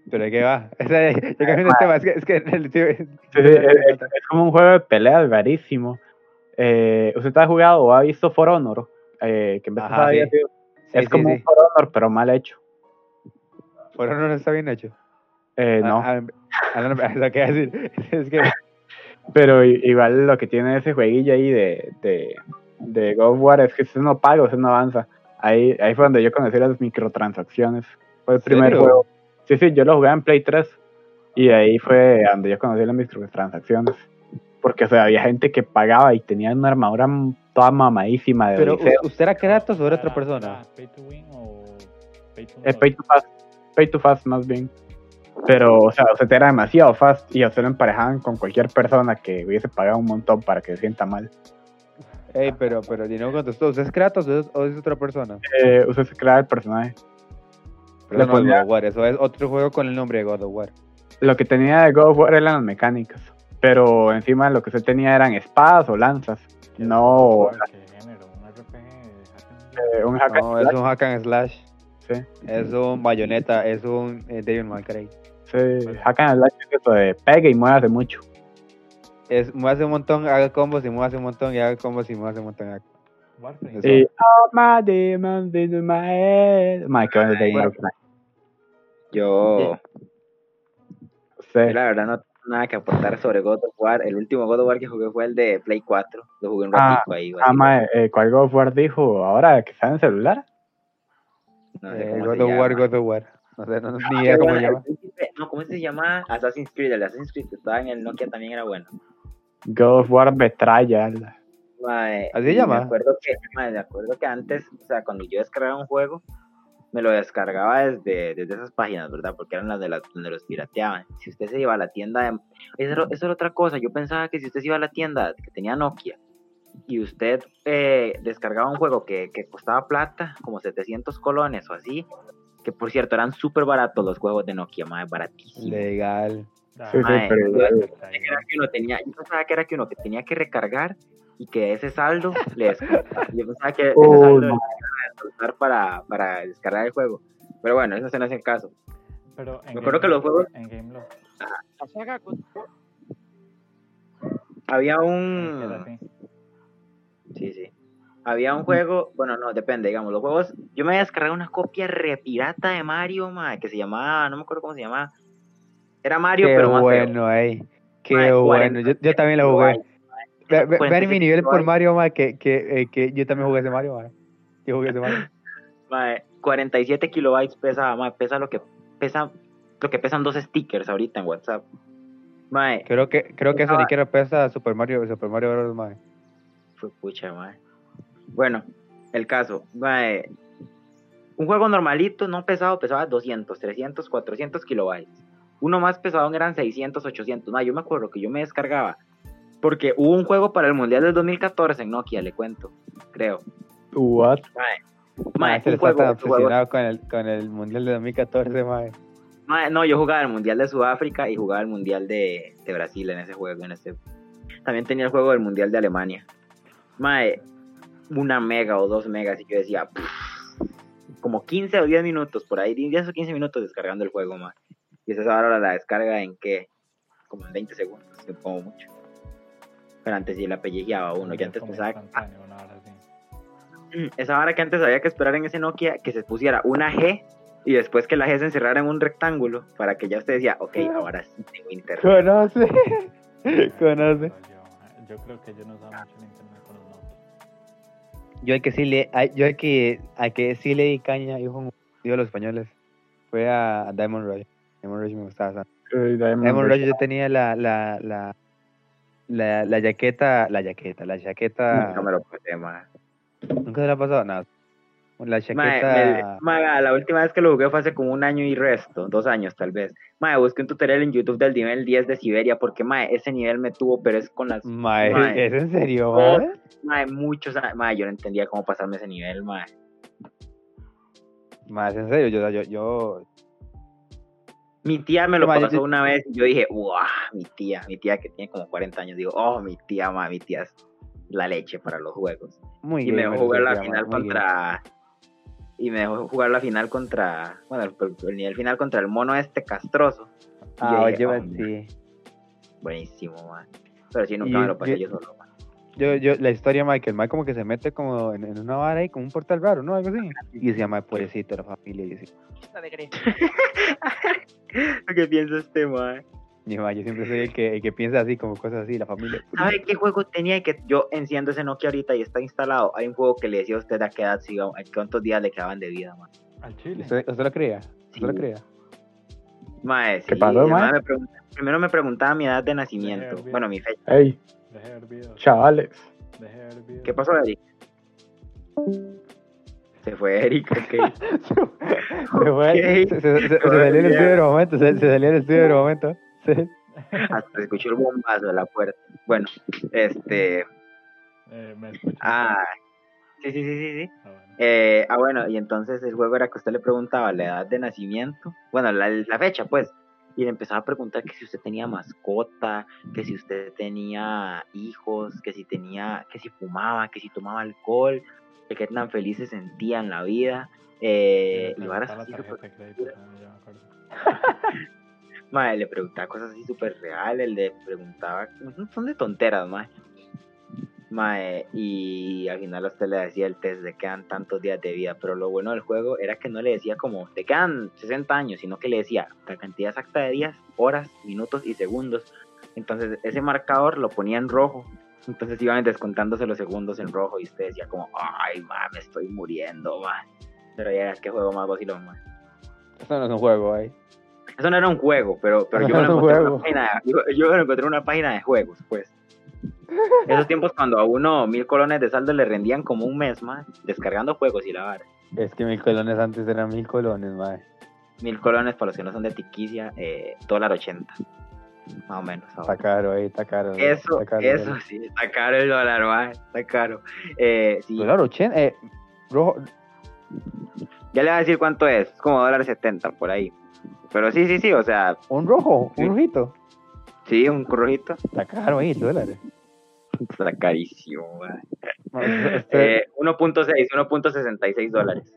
Speaker 1: Pero ¿de qué va? O sea, cambiando el tema, es que, es que el tío-
Speaker 4: Sí, sí, es, es- es como un juego de peleas rarísimo. Eh, ¿Usted ha jugado o ha visto For Honor? Eh, que
Speaker 1: Ajá,
Speaker 4: había
Speaker 1: sí. Sí,
Speaker 4: es
Speaker 1: sí,
Speaker 4: como un For Honor, pero mal hecho.
Speaker 1: Por ahora no está bien hecho.
Speaker 4: Eh, no,
Speaker 1: Ah, ah, ah, no, no, lo que iba a decir es que
Speaker 4: pero igual lo que tiene ese jueguillo ahí de, de, de God of War es que usted no paga, usted no avanza. Ahí, ahí fue donde yo conocí las microtransacciones. Fue el primer
Speaker 1: ¿Serio?
Speaker 4: juego. Sí, sí, yo lo jugué en Play 3 y ahí fue donde yo conocí las microtransacciones. Porque, o sea, había gente que pagaba y tenía una armadura toda mamadísima de
Speaker 1: Pero
Speaker 4: Odiseo.
Speaker 1: ¿u- ¿usted era Kratos o era otra
Speaker 2: ¿Era-
Speaker 1: persona?
Speaker 2: era ¿Pay to win o pay to lose?
Speaker 4: pay to fast. Pay to fast más bien. Pero, o sea, o sea, era demasiado fast y a usted lo emparejaban con cualquier persona que hubiese pagado un montón para que se sienta mal.
Speaker 1: Ey, pero, pero Dino contestó, ¿usted es Kratos o es, o es otra persona?
Speaker 4: Eh, usted se crea el personaje.
Speaker 1: Pero no
Speaker 4: ponía-
Speaker 1: God of War, eso es otro juego con el nombre de God of War.
Speaker 4: Lo que tenía de God of War eran las mecánicas. Pero encima lo que se tenía eran espadas o lanzas.
Speaker 2: ¿Qué
Speaker 4: No,
Speaker 2: es? ¿Qué género? ¿Un hack and slash?
Speaker 4: eh, un hack and
Speaker 1: No, es un hack and slash,
Speaker 4: sí.
Speaker 1: es un bayoneta, es un eh, May Cry.
Speaker 4: Sí, hack and slash es eso de pegue y muévase mucho.
Speaker 1: Es, muévase un montón, haga combos y muévase un montón y haga combos y muévase un montón. haga-.
Speaker 4: Y all my demons in my head. My Cry.
Speaker 3: Yo,
Speaker 4: Sí.
Speaker 3: yo la verdad no nada que aportar sobre God of War. El último God of War que jugué fue el de Play 4. Lo jugué un
Speaker 4: Ah,
Speaker 3: ratito ahí.
Speaker 4: Ah, mae, eh, ¿cuál God of War dijo ahora que está en celular?
Speaker 3: No sé
Speaker 1: Eh,
Speaker 3: cómo
Speaker 1: God
Speaker 3: se
Speaker 1: of War. God of War. No sé, no,
Speaker 3: Ah,
Speaker 1: ni idea cómo se llama.
Speaker 3: No, ¿cómo se llama? Assassin's Creed. El Assassin's Creed que estaba en el Nokia también era bueno.
Speaker 4: God of War Betrayal.
Speaker 3: Mae,
Speaker 1: ¿Así se llama?
Speaker 3: Me acuerdo, que, mae, me acuerdo que antes, o sea, cuando yo descargaba un juego, me lo descargaba desde, desde esas páginas, ¿verdad? Porque eran las de las donde los pirateaban. Si usted se iba a la tienda de... Eso era, eso era otra cosa. Yo pensaba que si usted se iba a la tienda que tenía Nokia y usted eh, descargaba un juego que, que costaba plata, como 700 colones o así, que por cierto eran súper baratos los juegos de Nokia, más baratísimos.
Speaker 1: Legal.
Speaker 2: Ah,
Speaker 4: Sí, sí, pero
Speaker 2: está bien.
Speaker 3: Era que uno tenía, yo pensaba que era que uno que tenía que recargar y que ese saldo le descontaba. Yo pensaba que ese saldo le
Speaker 4: mae.
Speaker 3: iba a descontar para, para descargar el juego. Pero bueno, eso no es el caso.
Speaker 2: Pero en
Speaker 3: Me acuerdo que los juegos-
Speaker 2: En
Speaker 5: saga con-
Speaker 3: Había un... Sí, sí. Había un juego, bueno, no, depende, digamos, los juegos, yo me había descargado una copia re pirata de Mario, mae, que se llamaba, no me acuerdo cómo se llamaba. Era Mario,
Speaker 1: Qué
Speaker 3: pero más feo.
Speaker 1: bueno, ey. Qué bueno. Yo, yo también lo jugué. Ve- ve- Vean
Speaker 3: 47
Speaker 1: mi nivel por. Mario, ma, que, que, eh, que yo también jugué ese Mario, ma. Yo jugué ese Mario.
Speaker 3: Mae, 47 kilobytes pesa, mae, pesa lo que pesa lo que pesan dos stickers ahorita en WhatsApp. Mae,
Speaker 1: Creo que, creo que eso ni siquiera pesa Super Mario, Super Mario Bros, ma.
Speaker 3: fue pucha, mae. Bueno, el caso, mae, un juego normalito, no pesado, pesaba 200, 300, 400 kilobytes. Uno más pesado eran 600, 800. Mae, yo me acuerdo que yo me descargaba porque hubo un juego para el Mundial del 2014 en Nokia, le cuento, creo.
Speaker 4: What?
Speaker 1: Ma,
Speaker 3: Mae,
Speaker 1: este
Speaker 3: un juego,
Speaker 1: tan
Speaker 3: juego-
Speaker 1: obsesionado con el, con el Mundial de 2014, ma.
Speaker 3: Mae, no, yo jugaba el Mundial de Sudáfrica y jugaba el Mundial de, de Brasil en ese juego. En ese... También tenía el juego del Mundial de Alemania. Mae, una mega o dos megas y yo decía, como 15 o 10 minutos, por ahí, 10 o 15 minutos descargando el juego, mae. Y esa ahora la descarga en qué? Como en 20 segundos, como mucho. Pero antes sí la pellejeaba uno, ya antes pensaba,
Speaker 2: instantáneo, una hora así.
Speaker 3: esa hora que antes había que esperar en ese Nokia que se pusiera una G y después que la G se encerrara en un rectángulo para que ya usted decía, ok, ahora sí tengo internet.
Speaker 1: Conoce. Conoce.
Speaker 2: Yo, yo creo que yo no usaba mucho el internet con los Nokia.
Speaker 1: Yo al que sí le, a- yo al que, al que sí le di caña, hijo, digo los españoles, fue a, Diamond Rush. Diamond Rush me gustaba
Speaker 4: Diamond
Speaker 1: Diamond
Speaker 4: Rush.
Speaker 1: Rush yo tenía la, la, la, la, la jaqueta, la jaqueta, la jaqueta,
Speaker 3: Nunca me lo pasé, mae.
Speaker 1: nunca se la ha pasado, nada. La
Speaker 3: me- mae, la última vez que lo jugué fue hace como un año y resto, dos años tal vez. Mae, busqué un tutorial en YouTube del nivel 10 de Siberia porque, mae, ese nivel me tuvo, pero es con las,
Speaker 1: mae,
Speaker 3: mae.
Speaker 1: ¿es en serio,
Speaker 3: Oh.
Speaker 1: mae?
Speaker 3: mae, muchos, mae, yo no entendía cómo pasarme ese nivel, mae.
Speaker 1: Mae, es en serio, yo, yo, yo,
Speaker 3: Mi tía me lo
Speaker 1: yo-
Speaker 3: pasó una vez y yo dije, wow, mi tía, mi tía que tiene como 40 años, digo, oh, mi tía, mae, mi tía es la leche para los juegos.
Speaker 1: muy
Speaker 3: y me dejó jugar la final contra y me dejó jugar la final contra bueno el, el nivel final contra el mono este castroso. Y
Speaker 1: Ah,
Speaker 3: yo dije, "Oh,
Speaker 1: sí.
Speaker 3: buenísimo man pero sí nunca
Speaker 1: Y
Speaker 3: me lo pasé
Speaker 1: yo-
Speaker 3: yo solo.
Speaker 1: Yo, yo, la historia, mae, que el mae como que se mete como en, en una vara ahí, como un portal raro, ¿no? Algo así. Y decía, mae, pobrecito, la familia, y así.
Speaker 5: Esta de Grecia.
Speaker 3: ¿qué piensa este?
Speaker 1: Y mae, yo siempre soy el que, el que piensa así, como cosas así, la familia.
Speaker 3: ¿sabe qué juego tenía que yo enciendo ese Nokia ahorita y está instalado? hay un juego que le decía a usted a qué edad siga, a cuántos días le quedaban de vida man.
Speaker 2: Al Chile.
Speaker 1: ¿Usted, usted lo creía? ¿Usted lo
Speaker 3: Sí.
Speaker 1: creía?
Speaker 3: Mae,
Speaker 4: ¿Qué
Speaker 3: sí,
Speaker 4: pasó, mae?
Speaker 3: me primero me preguntaba mi edad de nacimiento bueno mi fecha
Speaker 4: Ey,
Speaker 2: Dejé de ver videos.
Speaker 4: chavales.
Speaker 2: Dejé de ver videos.
Speaker 3: ¿qué pasó Eric? se fue Eric ok
Speaker 1: Se, fue,
Speaker 3: Ok.
Speaker 1: se, se, se- se salió el estudio de momento, se, se salió el estudio de momento. Sí.
Speaker 3: hasta se escuchó el bombazo de la puerta. Bueno, este,
Speaker 2: Eh, ¿Me escuchan?
Speaker 3: ah, sí, sí, sí, sí, sí.
Speaker 2: Ah, bueno.
Speaker 3: Eh, ah, bueno, y entonces el juego era que usted le preguntaba la edad de nacimiento, bueno, la, la fecha, pues, y le empezaba a preguntar que si usted tenía mascota, que si usted tenía hijos, que si tenía, que si fumaba, que si tomaba alcohol, que qué tan feliz se sentía en la vida, eh, y
Speaker 2: acuerdo.
Speaker 3: Mae, le preguntaba cosas así súper reales, le preguntaba un montón de tonteras, mae. Mae, y al final a usted le decía el test de quedan tantos días de vida, pero lo bueno del juego era que no le decía como te quedan 60 años, sino que le decía la cantidad exacta de días, horas, minutos y segundos. Entonces ese marcador lo ponía en rojo, entonces iban descontándose los segundos en rojo y usted decía como, ay, me estoy muriendo, mae. Pero ya es que juego más vacilón.
Speaker 1: Eso no es un juego, ahí.
Speaker 3: Eso no era un juego, pero, pero yo,
Speaker 1: No
Speaker 3: encontré una página, yo, yo encontré en una página de juegos, pues. Esos tiempos cuando a uno mil colones de saldo le rendían como un mes más, descargando juegos y la vara.
Speaker 1: Es que mil colones antes eran mil colones, mae.
Speaker 3: Mil colones para los que no son de tiquicia, eh, dólar ochenta. Más o menos. ahora.
Speaker 1: Está caro, ahí, está caro.
Speaker 3: Eso,
Speaker 1: está caro,
Speaker 3: eso sí, está caro el dólar, mae, está caro. Eh, sí,
Speaker 1: Dólar 80, eh, rojo,
Speaker 3: ya le voy a decir cuánto es, es como dólar setenta por ahí. Pero sí, sí, sí, o sea,
Speaker 1: un rojo,
Speaker 3: Sí.
Speaker 1: un rojito.
Speaker 3: sí, un rojito.
Speaker 1: Está caro ahí, dólares.
Speaker 3: Está carísimo, Eh, 1.6, 1.66 dólares.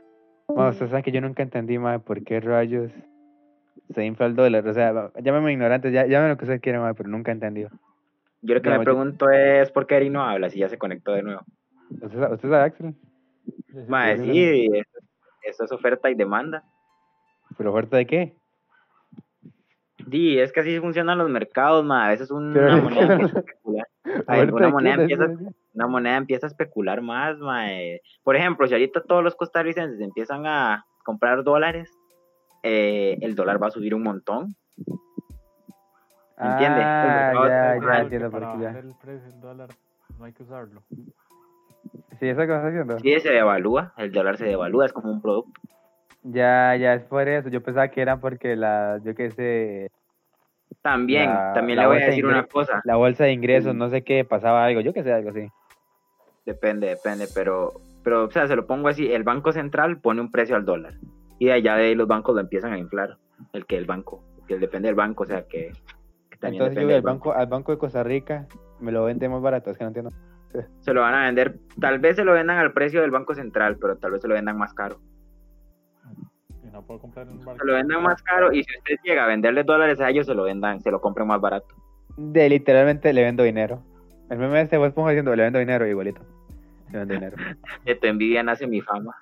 Speaker 1: no, usted sabe que yo nunca entendí, mae, por qué rayos se infla el dólar. O sea, llámame ignorante, ya, llámame lo que usted quiera, mae, pero nunca entendí.
Speaker 3: Yo lo que
Speaker 1: No,
Speaker 3: me
Speaker 1: yo-
Speaker 3: pregunto es por qué Eri no habla si ya se conectó de nuevo.
Speaker 1: ¿Usted, sa- usted sabe, Axel?
Speaker 3: Mae,
Speaker 1: sí,
Speaker 3: eso, eso es oferta y demanda.
Speaker 1: ¿Pero oferta de qué?
Speaker 3: Sí, es que así funcionan los mercados, mae. A veces una
Speaker 1: Pero es que
Speaker 3: moneda
Speaker 1: no-
Speaker 3: empieza a especular. Ay,
Speaker 1: ¿Oferta
Speaker 3: una moneda empieza, una moneda empieza a especular más, mae. Por ejemplo, si ahorita todos los costarricenses empiezan a comprar dólares, eh, el dólar va a subir un montón. ¿Me entiende?
Speaker 1: Ah, ya, ya entiendo por qué ya.
Speaker 2: bajar el precio del dólar no hay que usarlo.
Speaker 1: Sí, eso que estás haciendo.
Speaker 3: Sí, se devalúa, el dólar se devalúa, es como un producto.
Speaker 1: Ya, ya es por eso. Yo pensaba que era porque la, yo qué sé,
Speaker 3: También,
Speaker 1: La-
Speaker 3: también
Speaker 1: la
Speaker 3: le voy a
Speaker 1: de
Speaker 3: decir una cosa.
Speaker 1: la bolsa de ingresos, no sé qué, pasaba algo, yo qué sé, algo así.
Speaker 3: Depende, depende, pero, pero, o sea, se lo pongo así, el Banco Central pone un precio al dólar y de allá de ahí los bancos lo empiezan a inflar, el que el banco, que depende del banco, o sea, que, que también
Speaker 1: Entonces yo
Speaker 3: del banco.
Speaker 1: banco, al banco de Costa Rica, me lo vende más barato, es que no entiendo.
Speaker 3: Se lo van a vender, tal vez se lo vendan al precio del Banco Central, pero tal vez se lo vendan más caro.
Speaker 2: No puedo comprar en un barco.
Speaker 3: Se lo vendan más caro y si usted llega a venderle dólares a ellos, se lo vendan, se lo compren más barato.
Speaker 1: De literalmente le vendo dinero. El meme este vos pongo diciendo le vendo dinero igualito. Le vendo dinero.
Speaker 3: De tu envidia nace mi fama.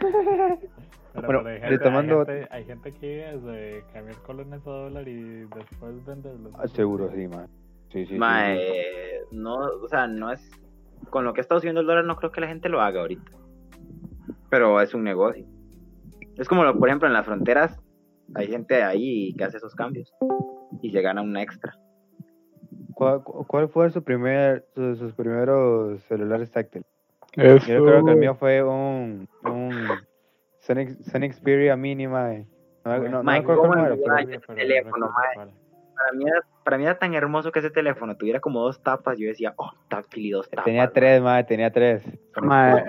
Speaker 2: Pero,
Speaker 1: Bueno,
Speaker 2: pero hay, gente,
Speaker 1: retomando-
Speaker 2: hay, gente, hay gente que es de cambiar colones a dólar y después venderlos.
Speaker 1: Ah, Seguro, sí, man. Sí, sí,
Speaker 3: eh, no, o sea, no es, con lo que está subiendo el dólar, no creo que la gente lo haga ahorita. Pero es un negocio. Es como, por ejemplo, en las fronteras, hay gente ahí que hace esos cambios y se gana un extra.
Speaker 1: ¿Cuál, cu- cuál fue su primer, su- sus primeros celulares táctiles?
Speaker 4: Eso.
Speaker 1: Yo creo que el mío fue un, un Sonic, Sonic Xperia Mini, mae. No, me- no, no me
Speaker 3: Mae,
Speaker 1: acuerdo
Speaker 3: ¿cómo
Speaker 1: cómo era,
Speaker 3: me
Speaker 1: pero-
Speaker 3: Ay, ese teléfono, mae. Para mí, era, para mí era tan hermoso que ese teléfono tuviera como dos tapas. Yo decía, oh, táctil y dos tapas.
Speaker 1: Tenía tres, mae, tenía tres.
Speaker 4: Mae,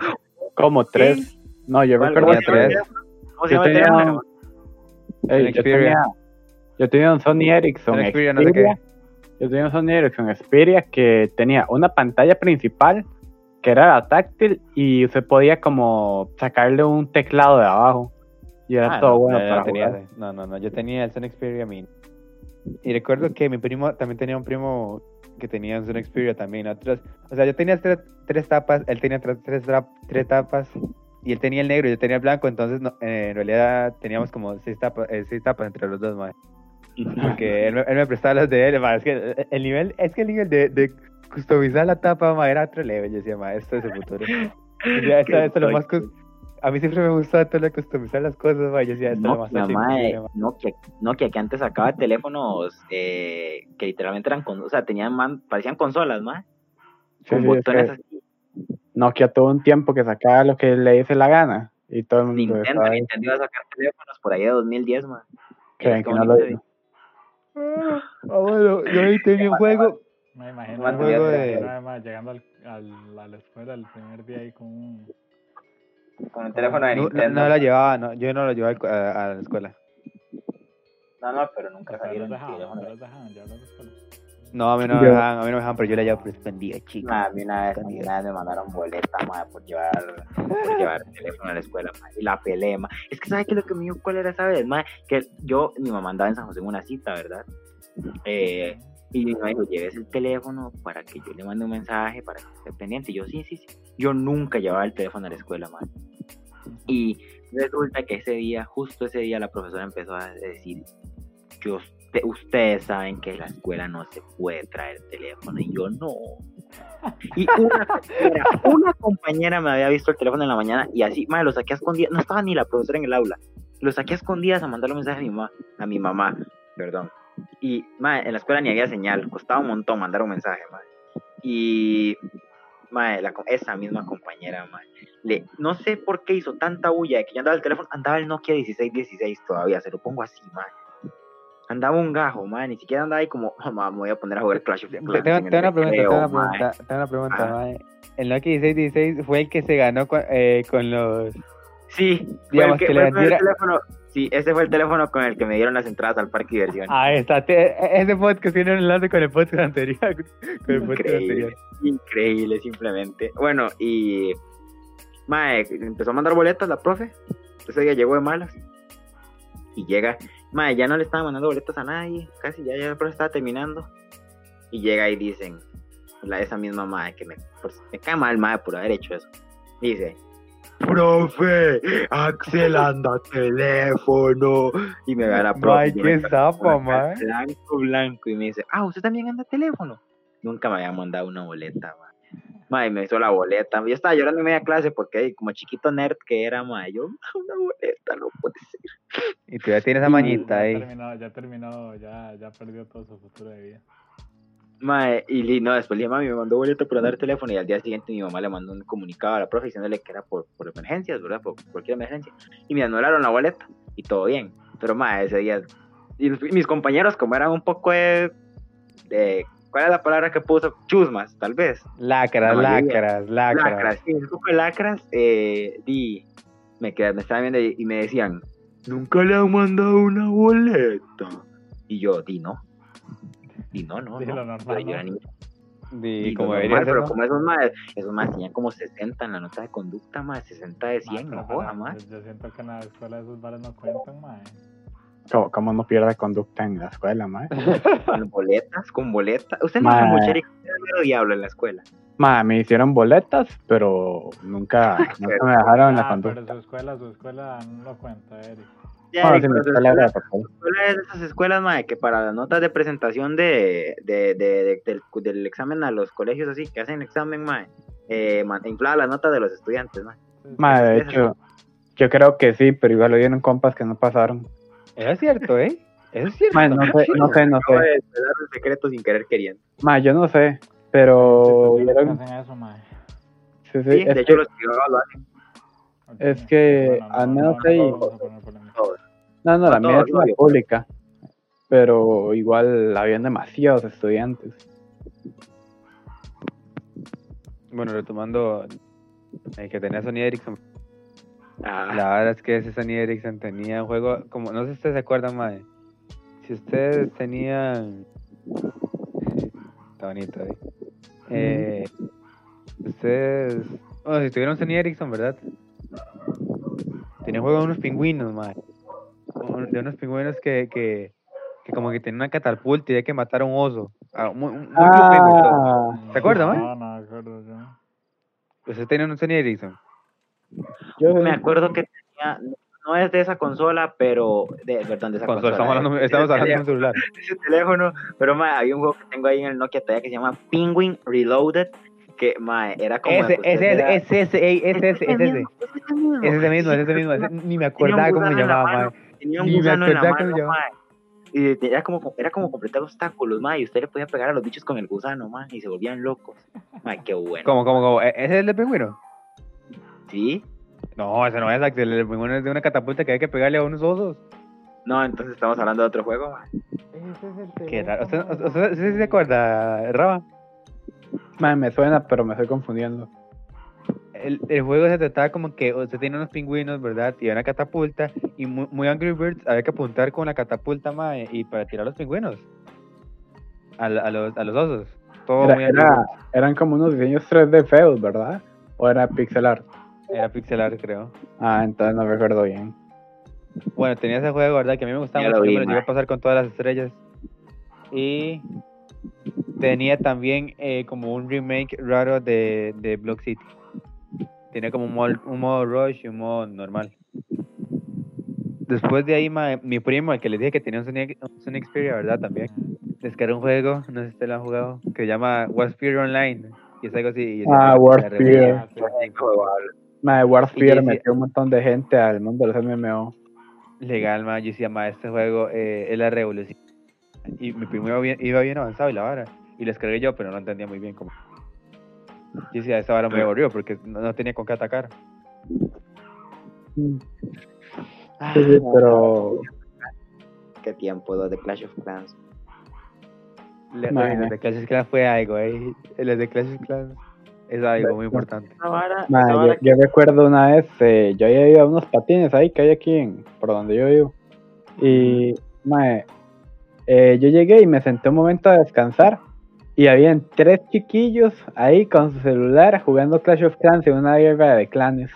Speaker 4: como tres. No, yo
Speaker 3: ¿Cuál-
Speaker 4: recuerdo
Speaker 3: cómo llama el
Speaker 1: tres.
Speaker 3: teléfono? ¿Cómo se
Speaker 4: Yo
Speaker 3: llama el
Speaker 4: tenía
Speaker 3: teléfono?
Speaker 4: un- Ey,
Speaker 1: Sonic
Speaker 4: yo,
Speaker 1: Xperia.
Speaker 4: tenía, yo tenía un Sony Ericsson
Speaker 1: Sonic Xperia, no sé
Speaker 4: Xperia. Yo tenía un Sony Ericsson Xperia que tenía una pantalla principal que era la táctil y usted podía como sacarle un teclado de abajo. Y era
Speaker 1: Ah,
Speaker 4: todo
Speaker 1: no,
Speaker 4: bueno
Speaker 1: no,
Speaker 4: para
Speaker 1: no tenía
Speaker 4: jugar.
Speaker 1: No, no, no, yo tenía el Sonic Xperia Mini. Y recuerdo que mi primo también tenía un primo que tenía un Sonic Xperia también. Otros, o sea, yo tenía tres, tres tapas, él tenía tres, tres, tra- tres tapas y él tenía el negro y yo tenía el blanco. Entonces, no, eh, en realidad teníamos como seis tapas, eh, seis tapas entre los dos, mae. Porque él, me- él me prestaba las de él, mae. Es que el nivel, es que el nivel de, de customizar la tapa, mae, era otro level. Yo decía, mae, esto es el futuro. Ya, esto, esto es lo más a mí siempre me gustaba todo lo de customizar las cosas, mae. Yo decía, esto es lo más fácil
Speaker 3: mae,
Speaker 1: posible, mae.
Speaker 3: Nokia, Nokia, que antes sacaba teléfonos eh, que literalmente eran, con, o sea, tenían man- parecían consolas, más
Speaker 4: Sí,
Speaker 3: con
Speaker 4: sí,
Speaker 3: botones
Speaker 4: sí.
Speaker 3: así.
Speaker 4: Nokia todo un tiempo que sacaba lo que le dice la gana. Y todo el mundo
Speaker 3: Nintendo,
Speaker 4: estaba.
Speaker 3: Nintendo iba a sacar teléfonos por ahí de 2010, man.
Speaker 4: Creen que no lo digo.
Speaker 1: Ah, bueno, yo ahí tenía un juego.
Speaker 2: Me imagino
Speaker 3: Un
Speaker 2: a-
Speaker 1: juego de-
Speaker 2: además llegando al, al- a la escuela el primer día ahí con un...
Speaker 3: Con el teléfono de
Speaker 1: No, no,
Speaker 3: Nintendo.
Speaker 1: no la llevaba, no, yo no lo llevaba a, a la escuela.
Speaker 3: No, no, pero nunca
Speaker 2: sea, los
Speaker 3: salieron.
Speaker 2: dejaban,
Speaker 3: teléfonos.
Speaker 2: los dejaban
Speaker 1: No, a mí no me
Speaker 4: Yo-
Speaker 1: dejaban, a mí no me dejaban, pero yo la llevaba por escondida, chica.
Speaker 3: A mí una vez, mí una vez me mandaron boleta, ma, por llevar, por llevar el teléfono a la escuela, ma, y la peleé. Es que, ¿sabes qué es lo que me dio cólera esa vez, ma? Que yo, mi mamá andaba en San José en una cita, ¿verdad? Eh, y mi mamá dijo, lleves el teléfono para que yo le mande un mensaje, para que esté pendiente. Y yo, sí, sí, sí. Yo nunca llevaba el teléfono a la escuela, ma. Y resulta que ese día, justo ese día, la profesora empezó a decir, yo, usted- ustedes saben que en la escuela no se puede traer teléfono. Y yo, no. Y una compañera, una compañera me había visto el teléfono en la mañana y así, madre, lo saqué a escondidas. No estaba ni la profesora en el aula. Lo saqué a escondidas a mandarle un mensaje a mi mamá, a mi mamá, perdón. Y, madre, en la escuela ni había señal. Costaba un montón mandar un mensaje, madre. Y, madre, esa misma compañera, madre, le, no sé por qué hizo tanta bulla de que yo andaba el teléfono, andaba el Nokia 1616 todavía, se lo pongo así, madre. Andaba un gajo, madre, ni siquiera andaba ahí como, oh, me voy a poner a jugar Clash of
Speaker 1: Te-
Speaker 3: Clans.
Speaker 1: Tengo, tengo una pregunta, tengo una pregunta, tengo una pregunta,
Speaker 3: Ajá.
Speaker 1: mae. El Nokia 1616 fue el que se ganó con, eh, con los...
Speaker 3: Sí, fue
Speaker 1: Digamos
Speaker 3: el que,
Speaker 1: que le diera-
Speaker 3: teléfono. Sí, ese fue el teléfono con el que me dieron las entradas al parque de diversión.
Speaker 1: Ahí está, te- ese podcast tiene un enlace con el podcast anterior. Con el podcast anterior.
Speaker 3: increíble, increíble simplemente. Bueno, y mae, empezó a mandar boletas la profe. Ese día llegó de malas. Y llega, mae, ya no le estaba mandando boletas a nadie, casi ya, ya la profe estaba terminando. Y llega y dicen, la, esa misma mae que me, me cae mal mae por haber hecho eso. Dice, profe, Axel anda teléfono. Y me ve a la profe.
Speaker 1: Mae,
Speaker 3: y
Speaker 1: qué zapa, mae.
Speaker 3: Blanco, blanco. Y me dice, ah, ¿usted también anda teléfono? Nunca me había mandado una boleta, ma. Ma, y me hizo la boleta. Yo estaba llorando en media clase porque como chiquito nerd que era, ma, yo, una boleta, no puede ser.
Speaker 1: Y tú ya tienes esa
Speaker 3: Y-
Speaker 1: mañita
Speaker 2: ya
Speaker 1: ahí.
Speaker 2: terminó, ya terminó, ya, ya perdió todo su futuro de vida.
Speaker 3: Ma, y li- no, después le dije, mami, me mandó boleta por andar teléfono y al día siguiente mi mamá le mandó un comunicado a la profe diciéndole que era por, por emergencias, ¿verdad? Por cualquier emergencia. Y me anularon la boleta y todo bien. Pero, ma, ese día... Y mis compañeros, como eran un poco de... de- ¿Cuál es la palabra que puso? Chusmas, tal vez.
Speaker 1: Lacras, lacras, lacras.
Speaker 3: lacras, sí, lacras, eh, di, me, quedé, me estaban viendo y, y me decían, nunca le han mandado una boleta. Y yo, di no. Di no, no,
Speaker 2: Sí,
Speaker 3: no.
Speaker 2: lo normal,
Speaker 3: di
Speaker 1: como
Speaker 3: normal,
Speaker 1: ser,
Speaker 3: pero
Speaker 1: ¿no?
Speaker 3: como esos más, esos más tenían como 60 en la nota de conducta, más 60 de 100,
Speaker 2: Ma,
Speaker 3: no joda más.
Speaker 2: Yo, siento que en la escuela esos bares no cuentan, mae.
Speaker 4: ¿Cómo, cómo no pierde conducta en la escuela, mae?
Speaker 3: Con boletas, con boletas. Usted no era era mero diablo en la escuela.
Speaker 4: Mae, me hicieron boletas, pero nunca, nunca me dejaron en la
Speaker 2: Ah, pero
Speaker 4: conducta.
Speaker 2: su escuela, su escuela no lo cuenta, Eric.
Speaker 3: Ya,
Speaker 4: Bueno, sí,
Speaker 3: pero
Speaker 4: escuela
Speaker 3: escuela- es de esas escuelas, mae, que para las notas de presentación de, de, de- de- del, del examen a los colegios así, que hacen examen, mae, eh, inflaba las notas de los estudiantes, mae.
Speaker 4: Mae, de hecho, yo creo que sí, pero igual lo dieron compas que no pasaron.
Speaker 1: Eso es cierto, ¿eh? Eso es cierto.
Speaker 4: Mae, no sé, no sé, no sé.
Speaker 3: de desvelar un secreto sin querer queriendo.
Speaker 4: Mae, yo no sé, pero
Speaker 2: que hacen eso.
Speaker 3: Sí,
Speaker 4: sí, sí, es
Speaker 3: de
Speaker 4: que-
Speaker 3: hecho los privados lo hacen
Speaker 4: Es que al
Speaker 2: no,
Speaker 4: menos
Speaker 2: no,
Speaker 4: ahí-
Speaker 2: no.
Speaker 4: No, no, la mía es una pública. Pero igual habían demasiados estudiantes.
Speaker 1: Bueno, retomando el que tenía Sony Ericsson.
Speaker 3: Ah,
Speaker 1: La verdad es que ese Sony Ericsson tenía un juego, como no sé si ustedes se acuerdan, mae. Si ustedes tenían. Está bonito ahí. Eh, ustedes. Bueno, si tuvieron Sony Ericsson, ¿verdad? Tenía un juego de unos pingüinos. Un- De unos pingüinos que, que, que como que tenían una catapulta y hay que matar a un oso. A un, un, un club penguin y todo.
Speaker 4: Ah,
Speaker 1: ¿Se acuerda, mae?
Speaker 2: No, no me acuerdo yo.
Speaker 1: Ustedes tenían un Sony Ericsson.
Speaker 4: Yo
Speaker 3: me acuerdo que tenía, no es de esa consola, pero, de, perdón, de esa
Speaker 1: Consola,
Speaker 3: consola.
Speaker 1: estamos hablando,
Speaker 3: eh,
Speaker 1: estamos hablando de un celular.
Speaker 3: ese teléfono, pero mae, había un juego que tengo ahí en el Nokia todavía que se llama Penguin Reloaded, que mae, era como...
Speaker 1: Ese, ese,
Speaker 3: era-
Speaker 1: ese, ese, ey, ese, ese, ese, ese.
Speaker 3: ese mismo.
Speaker 1: Es ese mismo, ese mismo. ese- ni me acordaba cómo se llamaba,
Speaker 3: mano,
Speaker 1: mae.
Speaker 3: Tenía un
Speaker 1: Ni me
Speaker 3: gusano en la mano, mae. Y era como, era como completar obstáculos, mae, y usted le podía pegar a los bichos con el gusano, mae, y se volvían locos. Mae, qué bueno.
Speaker 1: ¿Cómo, cómo, cómo? ¿E- ¿Ese es el de pingüino?
Speaker 3: ¿Sí?
Speaker 1: No, ese no es Axel. El pingüino es de una catapulta que hay que pegarle a unos osos.
Speaker 3: No, entonces estamos hablando de otro juego, mae.
Speaker 2: Ese es el
Speaker 1: Qué raro. ¿Usted,
Speaker 2: teléfono,
Speaker 1: usted, usted sí se acuerda, Raba?
Speaker 4: mae, me suena, pero me estoy confundiendo.
Speaker 1: El, el juego se trataba como que usted tiene unos pingüinos, ¿verdad? Y una catapulta. Y muy, muy Angry Birds había que apuntar con la catapulta, mae, y para tirar los pingüinos. A, a los, a los osos. Todo
Speaker 4: Era-
Speaker 1: muy
Speaker 4: era- eran como unos diseños 3D feos, ¿verdad? ¿O era pixel art?
Speaker 1: Era pixel art, creo.
Speaker 4: Ah, entonces no recuerdo bien.
Speaker 1: Bueno, tenía ese juego, ¿verdad? Que a mí me gustaba
Speaker 3: Ya
Speaker 1: mucho,
Speaker 3: lo
Speaker 1: yo
Speaker 3: vi,
Speaker 1: me lo llegué a pasar con todas las estrellas. Y tenía también eh, como un remake raro de, de Block City. Tenía como un modo, un modo rush y un modo normal. Después de ahí, mi primo, el que les dije que tenía un Sony, un Xperia, ¿verdad? También. Descargó un juego, no sé si ustedes lo han jugado, que se llama Waspire Online. Y es algo así. y es
Speaker 4: Ah,
Speaker 1: algo que
Speaker 2: Ah,
Speaker 1: yo decía-
Speaker 4: metió un montón de gente al mundo de los MMO.
Speaker 1: legal, ma, yo decía, ma, este juego eh, es la revolución. Y mi primo iba bien, iba bien avanzado y la vara. Y lo descargué yo, pero no entendía muy bien cómo. Yo decía, esta vara me aburrió porque no, no tenía con qué atacar.
Speaker 4: Sí, sí, pero
Speaker 3: Qué tiempo, los de Clash of Clans.
Speaker 1: Le-
Speaker 4: Ma,
Speaker 1: los de Clash of Clans fue algo, eh. Los de Clash of Clans es algo muy importante.
Speaker 3: Vara,
Speaker 4: yo recuerdo una vez, eh, yo había ido a unos patines ahí que hay aquí en, por donde yo vivo. Y mae, eh, yo llegué y me senté un momento a descansar. Y habían tres chiquillos ahí con su celular jugando Clash of Clans en una guerra de clanes.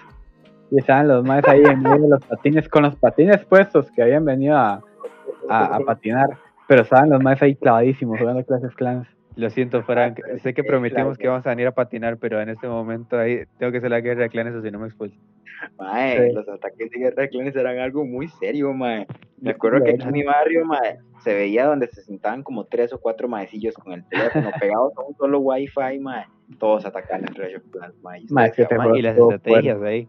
Speaker 4: Y estaban los más ahí en medio de los patines, con los patines puestos que habían venido a, a, a patinar. Pero estaban los más ahí clavadísimos jugando Clash of Clans.
Speaker 1: Lo siento, Frank. Sé que prometimos que íbamos a venir a patinar, pero en este momento ahí tengo que hacer la guerra de clanes o si no me expulso.
Speaker 3: Mae,
Speaker 4: Sí.
Speaker 3: los ataques de guerra de clanes eran algo muy serio, mae. Me acuerdo que aquí en mi barrio, mae, se veía donde se sentaban como tres o cuatro maecillos con el teléfono pegados a un solo wifi, mae. Todos atacaban en Clash of Clans, mae. Y
Speaker 4: Mae,
Speaker 3: decía, "Mae,
Speaker 1: Y las estrategias ahí.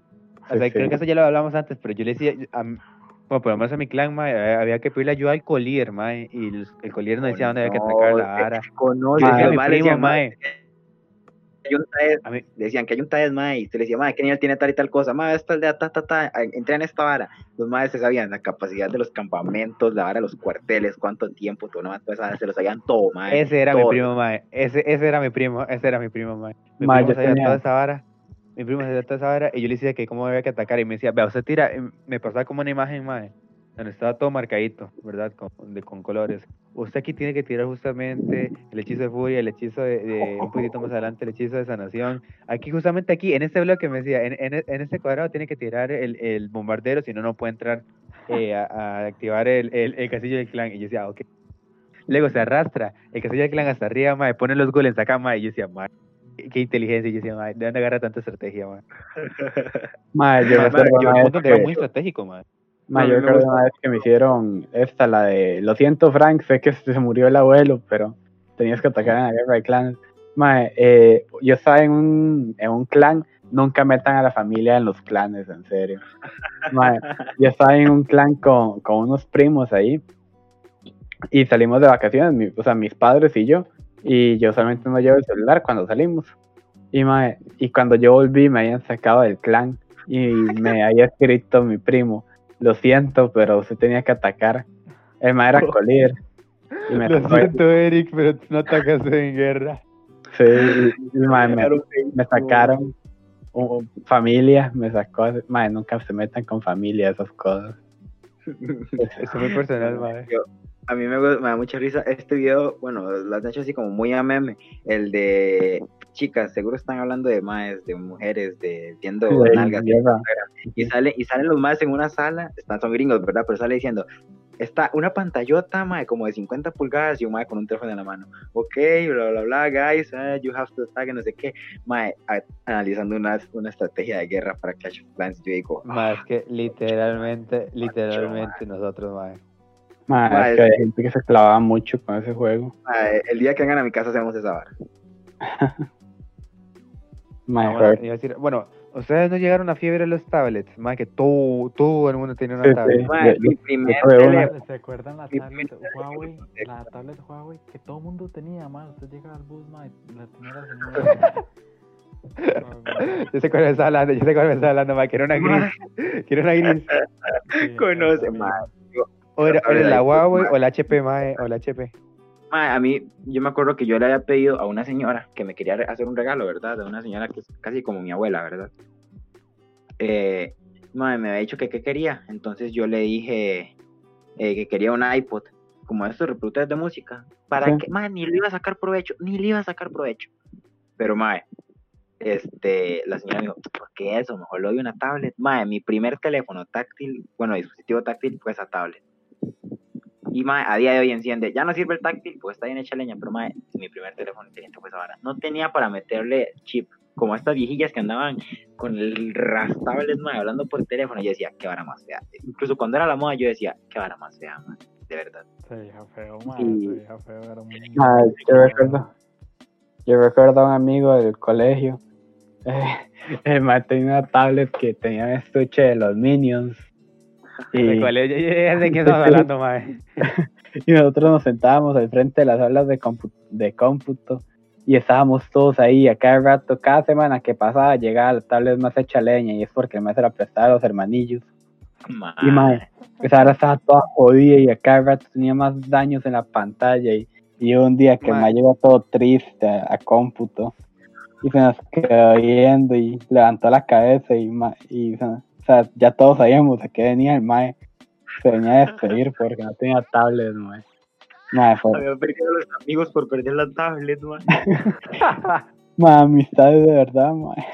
Speaker 1: O sea,
Speaker 4: sí.
Speaker 1: creo que eso ya lo hablamos antes, pero yo le decía, a bueno, por lo menos a mi clan, eh, había que pedirle ayuda al collier, mae, y el, el collier nos decía dónde había que atacar la vara.
Speaker 3: Conoce,
Speaker 1: mi primo,
Speaker 3: decían, le que hay un TAES, mae, y usted le decía, mae, ¿qué nivel tiene tal y tal cosa? Mae, esta aldea, ta, ta, ta, entra en esta vara. Los maes se sabían la capacidad de los campamentos, la vara de los cuarteles, cuánto tiempo, todo, no pues, se lo sabían todo, mae.
Speaker 1: ese era mi primo, mae, ese, ese era mi primo, ese era mi primo, mae. Mi primo sabía toda esa vara, mi primo sabía toda esa vara, y yo le decía que cómo había que atacar, y me decía, vea, usted tira, me pasaba como una imagen, mae, donde estaba todo marcadito, ¿verdad? Con, colores. Usted aquí tiene que tirar justamente el hechizo de furia, el hechizo de, un poquito más adelante, el hechizo de sanación. Aquí, justamente aquí, en este bloque me decía, en, este cuadrado tiene que tirar el, bombardero, si no, no puede entrar eh, a, activar el, el, castillo del clan. Y yo decía, "Ah, ok. Luego se arrastra el castillo del clan hasta arriba, mae, pone los golems acá, mae, y yo decía, mae, qué- inteligencia. Y yo decía, ¿de dónde agarra tanta estrategia, mae?
Speaker 4: Mae, yo
Speaker 1: muy estratégico, mae.
Speaker 4: Ma,
Speaker 3: A
Speaker 4: yo
Speaker 3: mí me
Speaker 4: recuerdo una vez que me hicieron esta, la de, lo siento Frank, sé que se murió el abuelo, pero tenías que atacar en la guerra de clanes. Eh, yo estaba en un, en un clan, nunca metan a la familia en los clanes, en serio. Yo estaba en un clan con, con unos primos ahí, y salimos de vacaciones, mi- o sea, mis padres y yo, y yo solamente no llevo el celular cuando salimos. Y, ma, y cuando yo volví me habían sacado del clan y me había escrito mi primo, lo siento, pero usted tenía que atacar. El ma era colíder. Y me
Speaker 1: Lo
Speaker 4: sacó-
Speaker 1: siento, Eric, pero no atacas en guerra.
Speaker 4: sí, y- y, me, me sacaron u- familia, me sacó, ma, nunca se metan con familia esas cosas.
Speaker 1: Eso es muy personal, mae.
Speaker 3: A mí me, me da mucha risa este video, bueno, lo han hecho así como muy a meme, el de chicas, seguro están hablando de maes, de mujeres, de viendo
Speaker 4: De
Speaker 3: nalgas, y sale y salen los maes en una sala, están son gringos, ¿verdad? Pero sale diciendo, está una pantallota, mae, como de 50 pulgadas y un mae con un teléfono en la mano. Ok, bla, bla, bla, guys, eh, you have to attack, no sé qué. Mae, a- analizando una, una estrategia de guerra para Clash of Clans, yo digo,
Speaker 1: Más que literalmente, literalmente nosotros, mae.
Speaker 4: Ma,
Speaker 3: Ma,
Speaker 4: es que hay gente que se clavaba mucho con ese juego.
Speaker 3: el día que vengan a mi casa hacemos esa vara.
Speaker 4: Ma,
Speaker 1: Ah, bueno, iba a decir, bueno, ustedes no llegaron a fiebre los tablets, más que todo, todo el mundo tenía una
Speaker 4: Sí,
Speaker 1: tablet.
Speaker 4: sí.
Speaker 3: Mi primer teléfono,
Speaker 2: ¿Se acuerdan la tablet Huawei? La tablet Huawei que todo el mundo tenía, man. Usted llega al bus, man, y la tenía la señora.
Speaker 1: Yo sé cuál me está hablando, yo sé cuál me está hablando, mae, que era una gris, que era una gris.
Speaker 2: Sí,
Speaker 3: conoce.
Speaker 1: O era, o era la Huawei o la HP, mae, o la HP.
Speaker 3: Mae, a mí, yo me acuerdo que yo le había pedido a una señora que me quería hacer un regalo, ¿verdad? De una señora que es casi como mi abuela, ¿verdad? Eh, mae, me había dicho que qué quería, entonces yo le dije eh, que quería un iPod, como estos reproductores de música. ¿Para
Speaker 4: Sí.
Speaker 3: qué? Mae, ni le iba a sacar provecho, ni le iba a sacar provecho. Pero, mae, este, la señora me dijo, ¿por qué eso? Mejor lo doy una tablet. Mae, mi primer teléfono táctil, bueno, dispositivo táctil fue esa tablet. Y mae, a día de hoy enciende. Ya no sirve el táctil, pues está bien hecha leña, pero mae, mi primer teléfono inteligente fue esa vara. No tenía para meterle chip, como estas viejillas que andaban con el rastables, mae, hablando por teléfono. Y yo decía, qué vara más fea. Incluso cuando era la moda, yo decía, qué vara más fea, mae, de verdad.
Speaker 2: Se veía feo.
Speaker 3: Y-
Speaker 2: Se veía feo. Era muy.
Speaker 4: Ma, yo recuerdo, Yo recuerdo a un amigo del colegio. eh, el man tenía una tablet que tenía un estuche de los Minions.
Speaker 1: ¿De
Speaker 4: Y,
Speaker 1: cuál es? De qué estamos hablando, mae.
Speaker 4: y nosotros nos sentábamos al frente de las aulas de, compu- de cómputo y estábamos todos ahí a cada rato, cada semana que pasaba llegaba la tablet más hecha leña y es porque el maestro la prestaba a los hermanillos. Y mae, pues ahora estaba toda jodida y a cada rato tenía más daños en la pantalla y, y un día que me llegó todo triste a, a cómputo y se nos quedó viendo y levantó la cabeza y, y se- o sea, ya todos sabíamos a qué venía el mae. Se venía a despedir porque no tenía tablet, mae. Mae, fue,
Speaker 3: Había perdido a los amigos por perder la tablet, man.
Speaker 4: mae, amistades de verdad, mae.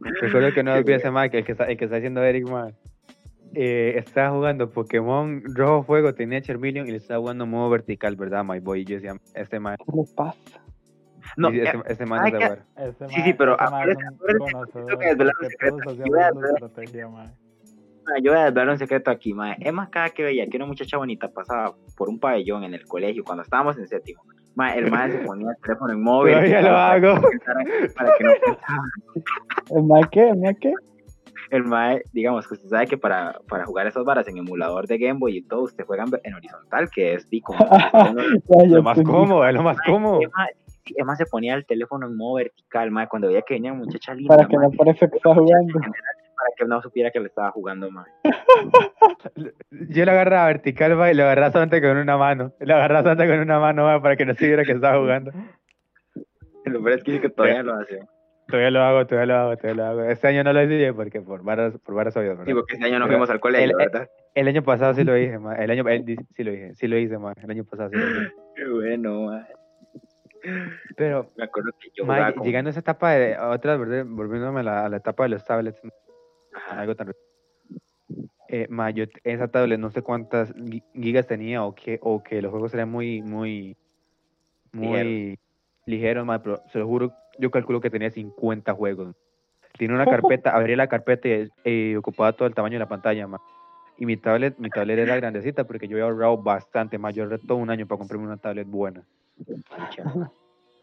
Speaker 1: Recuerdo que no olvidé ese mae, que el que está, el que está haciendo Eric, mae. Eh, estaba jugando Pokémon Rojo Fuego, tenía Charmeleon y le estaba jugando modo vertical, ¿verdad, my boy? Y yo decía, este mae,
Speaker 4: ¿Qué le pasa?
Speaker 3: No, eh,
Speaker 1: este, este
Speaker 3: ay,
Speaker 1: se
Speaker 3: que-
Speaker 1: jugar.
Speaker 2: Ese
Speaker 3: Sí, sí, pero
Speaker 2: es
Speaker 3: Yo voy a desvelar-. Ah, Yo un secreto aquí, mae. Emma cada que veía que una muchacha bonita pasaba por un pabellón en el colegio cuando estábamos en séptimo, mae, el mae se ponía el teléfono en móvil.
Speaker 1: Todavía lo hago.
Speaker 3: Para que no.
Speaker 4: ¿El mae qué? ¿El mae qué?
Speaker 3: El mae, digamos que usted sabe que para, para jugar esas varas en emulador de Game Boy y todo, usted juega en- horizontal, que es como...
Speaker 1: Lo más cómodo, es lo más cómodo.
Speaker 3: Sí, Emma se ponía el teléfono en modo vertical, mae, cuando veía que venía muchacha linda,
Speaker 4: Para que
Speaker 3: mae,
Speaker 4: no parezca que está jugando.
Speaker 3: para que no supiera que le estaba jugando, mae.
Speaker 1: Yo lo agarraba vertical, mae, y lo agarraba solamente con una mano. Lo agarraba solamente con una mano, mae, para que no se viera que estaba jugando.
Speaker 3: Lo peor es que dice que todavía lo hace.
Speaker 1: Todavía lo hago, todavía lo hago, todavía lo hago. Este año no lo hice porque por varas, por varas obvias, ¿verdad?
Speaker 3: Digo que ese año no fuimos al colegio,
Speaker 1: el-
Speaker 3: ¿verdad?
Speaker 1: El año pasado sí lo hice, mae. El año, el- sí lo hice, sí lo hice, mae. El año pasado sí lo hice.
Speaker 3: Qué bueno, mae.
Speaker 1: Pero,
Speaker 3: Me acuerdo que yo
Speaker 1: mae,
Speaker 3: jugaba con...
Speaker 1: llegando a esa etapa de, otra, volviéndome a la, a la etapa de los tablets, algo tan... Eh, yo esa tablet no sé cuántas gi- gigas tenía o que, o que los juegos eran muy, muy, muy ligeros, mae, pero se lo juro, yo calculo que tenía 50 juegos. Tiene una carpeta, abría la carpeta y eh, ocupaba todo el tamaño de la pantalla, mae. Y mi tablet, mi tablet era grandecita porque yo había ahorrado bastante más. Yo un año para comprarme una tablet buena.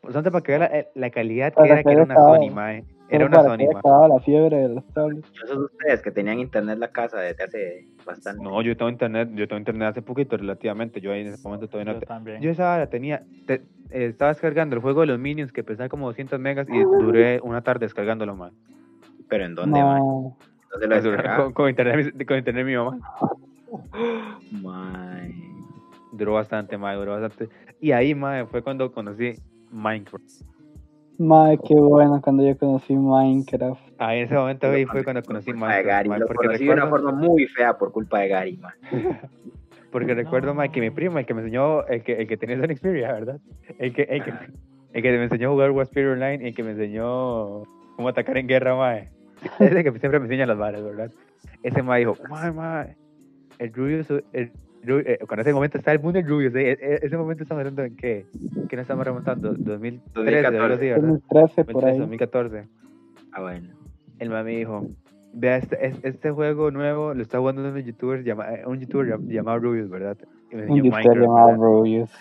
Speaker 1: Bastante para que vea la, eh, la calidad que era,
Speaker 4: que
Speaker 1: era una Sony, mae. Era una Sony, mae.
Speaker 4: la fiebre de los tablets.
Speaker 3: Esos de ustedes que tenían internet en la casa desde hace bastante.
Speaker 1: No, yo tengo internet, yo tengo internet hace poquito relativamente. Yo ahí en ese momento todavía no
Speaker 2: Yo también.
Speaker 1: Yo esa la tenía, te- eh, estaba descargando el juego de los Minions que pesaba como 200 megas y duré una tarde descargándolo, man.
Speaker 3: Pero ¿en dónde, mae?
Speaker 4: No,
Speaker 3: ¿Dónde lo descargaba?
Speaker 1: Con, con internet, con internet de mi mamá.
Speaker 3: Mae.
Speaker 1: Duró bastante, mae, duró bastante. Y ahí, mae, fue cuando conocí Minecraft.
Speaker 4: madre, qué bueno cuando yo conocí Minecraft.
Speaker 1: Ahí en ese momento ahí fue cuando conocí
Speaker 3: Por culpa de
Speaker 1: Minecraft,
Speaker 3: Gary.
Speaker 1: mae,
Speaker 3: Lo
Speaker 1: porque
Speaker 3: conocí de una
Speaker 1: recuerdo,
Speaker 3: forma muy fea por culpa de Gary, mae.
Speaker 1: porque recuerdo, mae, que mi primo, el que me enseñó, el que, el que tenía esa Xperia, ¿verdad? El que, el que, el que me enseñó a jugar Warsphere Online y el que me enseñó cómo atacar en guerra, mae. Ese que siempre me enseña las varas, ¿verdad? Ese mae dijo, mae, mae, el Rubius, el, eh, cuando ese momento está el mundo del Rubius, eh, eh, ese momento estamos hablando en qué, ¿qué nos estamos remontando? 2013, algo así, ¿verdad?
Speaker 4: 2013 por
Speaker 1: 2013,
Speaker 4: ahí.
Speaker 1: 2014.
Speaker 3: Ah, bueno.
Speaker 1: El mami dijo, vea, este, es- este juego nuevo lo está jugando unos youtubers, llama, eh, un youtuber llam- llamado Rubius, ¿verdad? Y me
Speaker 4: Un
Speaker 1: enseñó
Speaker 4: youtuber
Speaker 1: Minecraft,
Speaker 4: llamado. Rubius.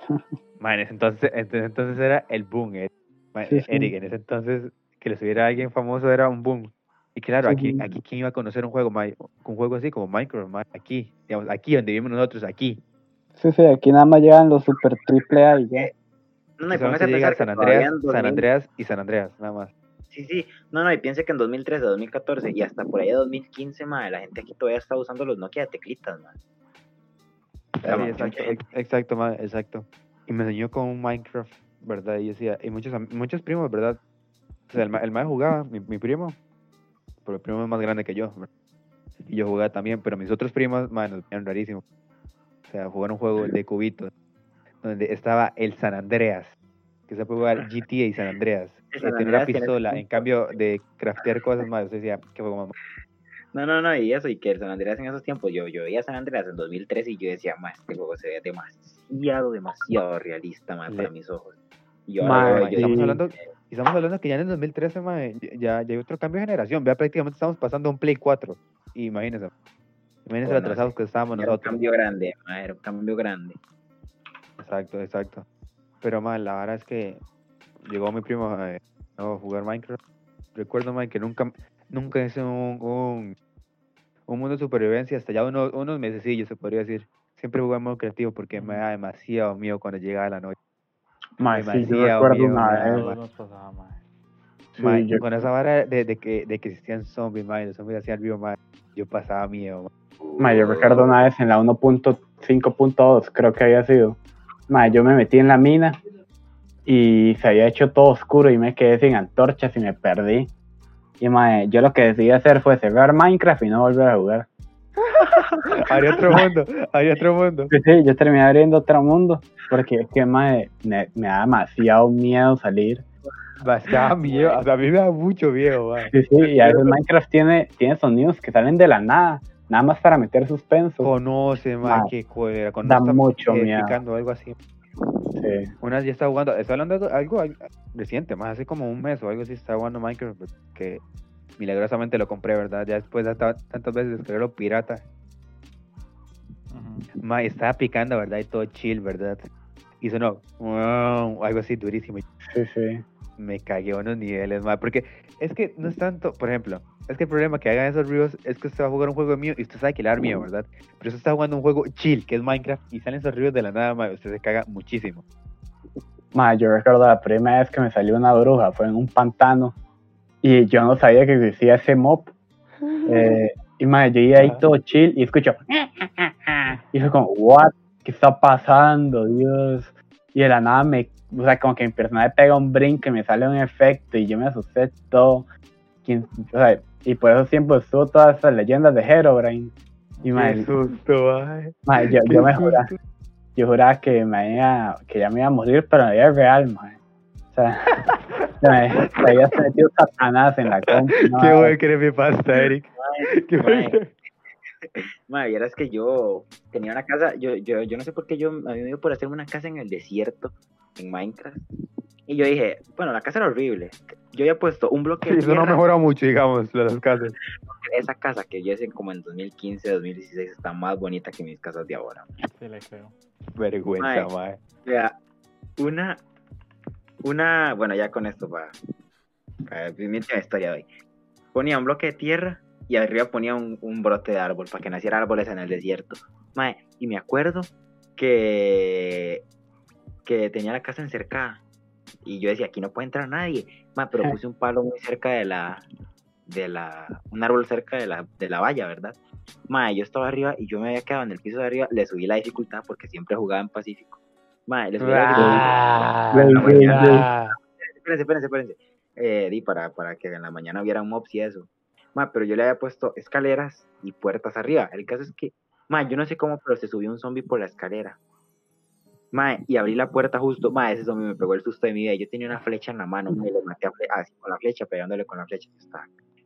Speaker 1: Man, en ese entonces, entonces, entonces era el boom, eh. Man,
Speaker 4: Sí, sí.
Speaker 1: Eric, en ese entonces que le subiera a alguien famoso era un boom. Y claro, aquí, aquí quién iba a conocer un juego, un juego así como Minecraft, aquí, digamos, aquí donde vivimos nosotros, aquí.
Speaker 4: Sí, sí, aquí nada más llegan los super triple A y ya.
Speaker 3: No, no, y póngase a
Speaker 1: llega
Speaker 3: pensar
Speaker 1: San Andreas, San
Speaker 3: 2000
Speaker 1: Andreas y San Andreas, nada más.
Speaker 3: Sí, sí. No, no, y piense que en 2013, 2014 y hasta por ahí de 2015, mae, la gente aquí todavía está usando los Nokia de teclitas,
Speaker 1: Sí,
Speaker 3: mucha
Speaker 1: exacto, ex- exacto, ma, exacto. Y me enseñó con Minecraft, ¿verdad? Y decía, y muchos, muchos primos, ¿verdad? O sea, el, ma- el mae jugaba, mi, mi primo, pero el primo es más grande que yo. Y yo jugaba también, pero mis otros primos, man, nos veían rarísimo. O sea, jugaron un juego de cubitos, donde estaba el San Andreas, que se puede jugar GTA y San Andreas.
Speaker 3: San
Speaker 1: tiene una pistola, en cambio de craftear cosas más, usted decía, ¿qué juego más?
Speaker 3: No, no, no, y eso, y que el San Andreas en esos tiempos, yo, yo veía San Andreas en 2013 y yo decía, ma, este juego se ve demasiado, demasiado realista, ma, para mis ojos. Y ahora
Speaker 1: Ma,
Speaker 3: veo
Speaker 1: y
Speaker 3: yo
Speaker 1: estamos hablando, y estamos hablando que ya en el 2013, mae, ya, ya hay otro cambio de generación. Vea, prácticamente estamos pasando a un Play 4. Imagínense. Imagínense lo
Speaker 3: Bueno,
Speaker 1: atrasados que estábamos
Speaker 3: era un
Speaker 1: nosotros.
Speaker 3: cambio grande, era un cambio grande.
Speaker 1: Exacto, exacto. Pero, más la verdad es que llegó mi primo eh, a jugar Minecraft, recuerdo, mae, que nunca, nunca hice un, un, un mundo de supervivencia hasta ya unos, unos mesecillos, se podría decir. Siempre jugué en modo creativo porque me da demasiado miedo cuando llegaba la noche.
Speaker 4: Mae, sí, yo recuerdo una vez. yo-
Speaker 1: Con esa vara de, de que, de que existían zombies, mae, los zombies hacían vivo, mae, yo pasaba miedo. mae.
Speaker 4: Mae, yo recuerdo una vez en la 1.5.2, creo que había sido. Mae, yo me metí en la mina y se había hecho todo oscuro y me quedé sin antorchas y me perdí. Y mae, yo lo que decidí hacer fue cerrar Minecraft y no volver a jugar.
Speaker 1: Había otro mundo, había otro mundo.
Speaker 4: Sí, yo terminé abriendo otro mundo porque es que mae, me, me da demasiado miedo salir.
Speaker 1: Pasaba miedo, o sea, a mí me da mucho miedo.
Speaker 4: Sí, sí, y a veces Minecraft tiene, tiene sonidos que salen de la nada, nada más para meter suspenso.
Speaker 1: Conoce, Mae, qué cólera.
Speaker 4: Da
Speaker 1: está,
Speaker 4: mucho
Speaker 1: eh,
Speaker 4: miedo.
Speaker 1: algo así.
Speaker 4: Sí.
Speaker 1: Una vez ya estaba jugando, estoy hablando de algo, algo reciente, más hace como un mes o algo así, estaba jugando Minecraft, que milagrosamente lo compré, ¿verdad? Ya después de ta- tantas veces descargarlo pirata, mae, estaba picando, ¿verdad? Y todo chill, ¿verdad? Y sonó, "Wow", algo así durísimo.
Speaker 4: Sí, sí.
Speaker 1: Me cagué unos niveles, mae, porque es que no es tanto, por ejemplo, es que el problema que hagan esos ruidos es que usted va a jugar un juego mío y usted sabe que da miedo, ¿verdad? Pero usted está jugando un juego chill, que es Minecraft, y salen esos ruidos de la nada, mae, usted se caga muchísimo.
Speaker 4: Ma, yo recuerdo la primera vez que me salió una bruja, fue en un pantano. Y yo no sabía que existía ese mob. Eh, y ma, yo iba ahí todo chill y escucho. Y fue como, ¿what? ¿Qué está pasando? Dios. Y de la nada me. O sea, como que mi personaje pega un brinco y me sale un efecto y yo me asusté todo. ¿Quién- o sea, y por esos tiempos estuvo todas esas leyendas de Herobrine. Y ma,
Speaker 1: Qué susto,
Speaker 4: ma, yo,
Speaker 1: Qué
Speaker 4: yo me juraba, yo juraba que me iba, que ya me iba a morir, pero la vida real, man. O sea, se me, se había metido Satanás en la compu. no,
Speaker 1: Qué bueno que eres mi pasta, Eric. Qué bueno.
Speaker 3: Madre, vieras que yo tenía una casa, yo, yo, yo no sé por qué yo a mí me dio por hacerme una casa en el desierto, en Minecraft. Y yo dije, bueno, la casa era horrible. Yo había puesto un bloque
Speaker 1: Sí,
Speaker 3: de
Speaker 1: eso no
Speaker 3: tierra.
Speaker 1: mejora mucho, digamos, las casas.
Speaker 3: Esa casa que yo hice como en 2015, 2016 está más bonita que mis casas de ahora.
Speaker 2: Sí, le creo.
Speaker 1: Vergüenza,
Speaker 3: Mae.
Speaker 1: mae.
Speaker 3: O sea, una, una, bueno, ya con esto para, para mi última historia hoy. Ponía un bloque de tierra y arriba ponía un, un brote de árbol para que naciera árboles en el desierto. Mae, y me acuerdo que, que tenía la casa encercada y yo decía, aquí no puede entrar nadie. Mae, pero puse un palo muy cerca de la, de la, un árbol cerca de la, de la valla, ¿verdad? Mae, yo estaba arriba y yo me había quedado en el piso de arriba, le subí la dificultad porque siempre jugaba en Pacífico. Mae, le subí la dificultad.
Speaker 1: Ah,
Speaker 4: Güey, güey,
Speaker 1: ah.
Speaker 3: Espérense, espérense, espérense. Eh, di para, para que en la mañana hubiera mobs y eso. Ma, pero yo le había puesto escaleras y puertas arriba. El caso es que, ma, yo no sé cómo, pero se subió un zombie por la escalera. Ma, y abrí la puerta justo. Ma, ese zombie me pegó el susto de mi vida. Yo tenía una flecha en la mano, ma, y le maté a fle- así con la flecha, pegándole con la flecha.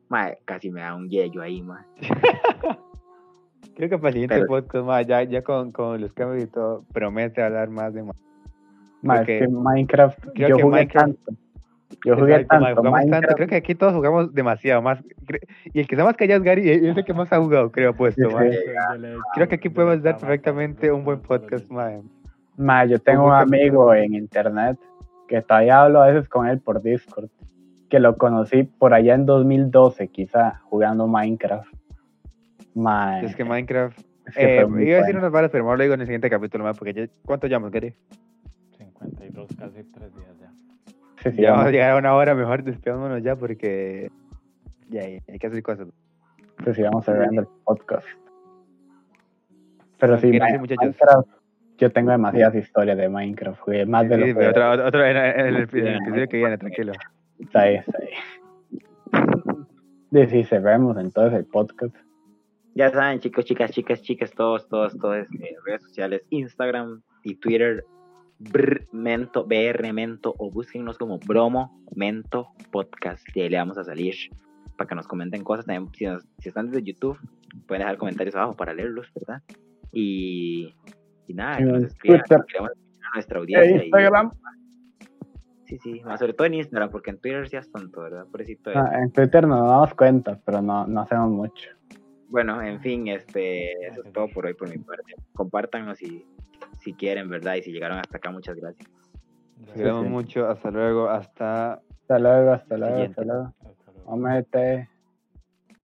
Speaker 3: Ma, casi me da un yello ahí, ma.
Speaker 1: Creo que para el siguiente
Speaker 3: Pero-
Speaker 1: podcast, mae, ya, ya con, con los cambios y todo, promete hablar más de Minecraft.
Speaker 4: ma, es que Minecraft,
Speaker 1: creo
Speaker 4: yo
Speaker 1: que
Speaker 4: jugué
Speaker 1: Minecraft-
Speaker 4: tanto. Yo jugué
Speaker 1: Exacto,
Speaker 4: tanto.
Speaker 1: jugamos tanto. Creo que aquí todos jugamos demasiado más. Y el que sea más callado es Gary, y es el que más ha jugado, creo, puesto,
Speaker 4: Sí, sí.
Speaker 1: Creo que aquí podemos dar perfectamente un buen podcast, mae.
Speaker 4: ma, yo tengo un amigo en internet que todavía hablo a veces con él por Discord. Que lo conocí por allá en 2012, quizá, jugando Minecraft. Ma,
Speaker 1: Es que Minecraft.
Speaker 4: es que
Speaker 1: Eh, iba a decir
Speaker 4: bueno.
Speaker 1: unas varas, pero mejor lo digo en el siguiente capítulo, mae, porque ya, ¿cuánto llevamos, Gary?
Speaker 2: 52, casi 3 días ya.
Speaker 4: Sí, sí,
Speaker 1: Ya vamos a llegar a una hora, mejor despedémonos ya, porque. Ya, ya, hay que hacer cosas.
Speaker 4: sí, sí, vamos cerrando el podcast. Pero sí,
Speaker 1: ¿Qué
Speaker 4: Ma-
Speaker 1: dicen, muchachos?
Speaker 4: Minecraft, yo tengo demasiadas historias de Minecraft, jugué más de
Speaker 1: Sí,
Speaker 4: lo
Speaker 1: pero
Speaker 4: que...
Speaker 1: otro, otro en, el, episodio que viene, tranquilo.
Speaker 4: Está ahí, está ahí. Sí, sí, cerremos entonces el podcast.
Speaker 3: Ya saben, chicos, chicas, chicas, chicas, todos, todos, todos, eh, redes sociales, Instagram y Twitter, brr, mento, BR Mento, o búsquennos como Bromo Mento Podcast, y ahí le vamos a salir para que nos comenten cosas. También, si, nos- si están desde YouTube, pueden dejar comentarios abajo para leerlos, ¿verdad? Y, y nada, que nos escriban, queremos a nuestra audiencia. y-
Speaker 4: Instagram.
Speaker 3: sí, sí, más sobre todo en Instagram, porque en Twitter sí es tonto, ¿verdad? Pobrecito
Speaker 4: Ah, en Twitter nos damos cuenta, pero no, no hacemos mucho.
Speaker 3: Bueno, en fin, este, eso es todo por hoy por mi parte. Compártanos si, si quieren, ¿verdad? Y si llegaron hasta acá, muchas gracias.
Speaker 1: Cuidamos
Speaker 4: sí.
Speaker 1: mucho. Hasta luego. Hasta
Speaker 4: Hasta luego, hasta luego,
Speaker 1: Siguiente.
Speaker 4: hasta luego.
Speaker 2: hasta luego.
Speaker 4: Vamos a este.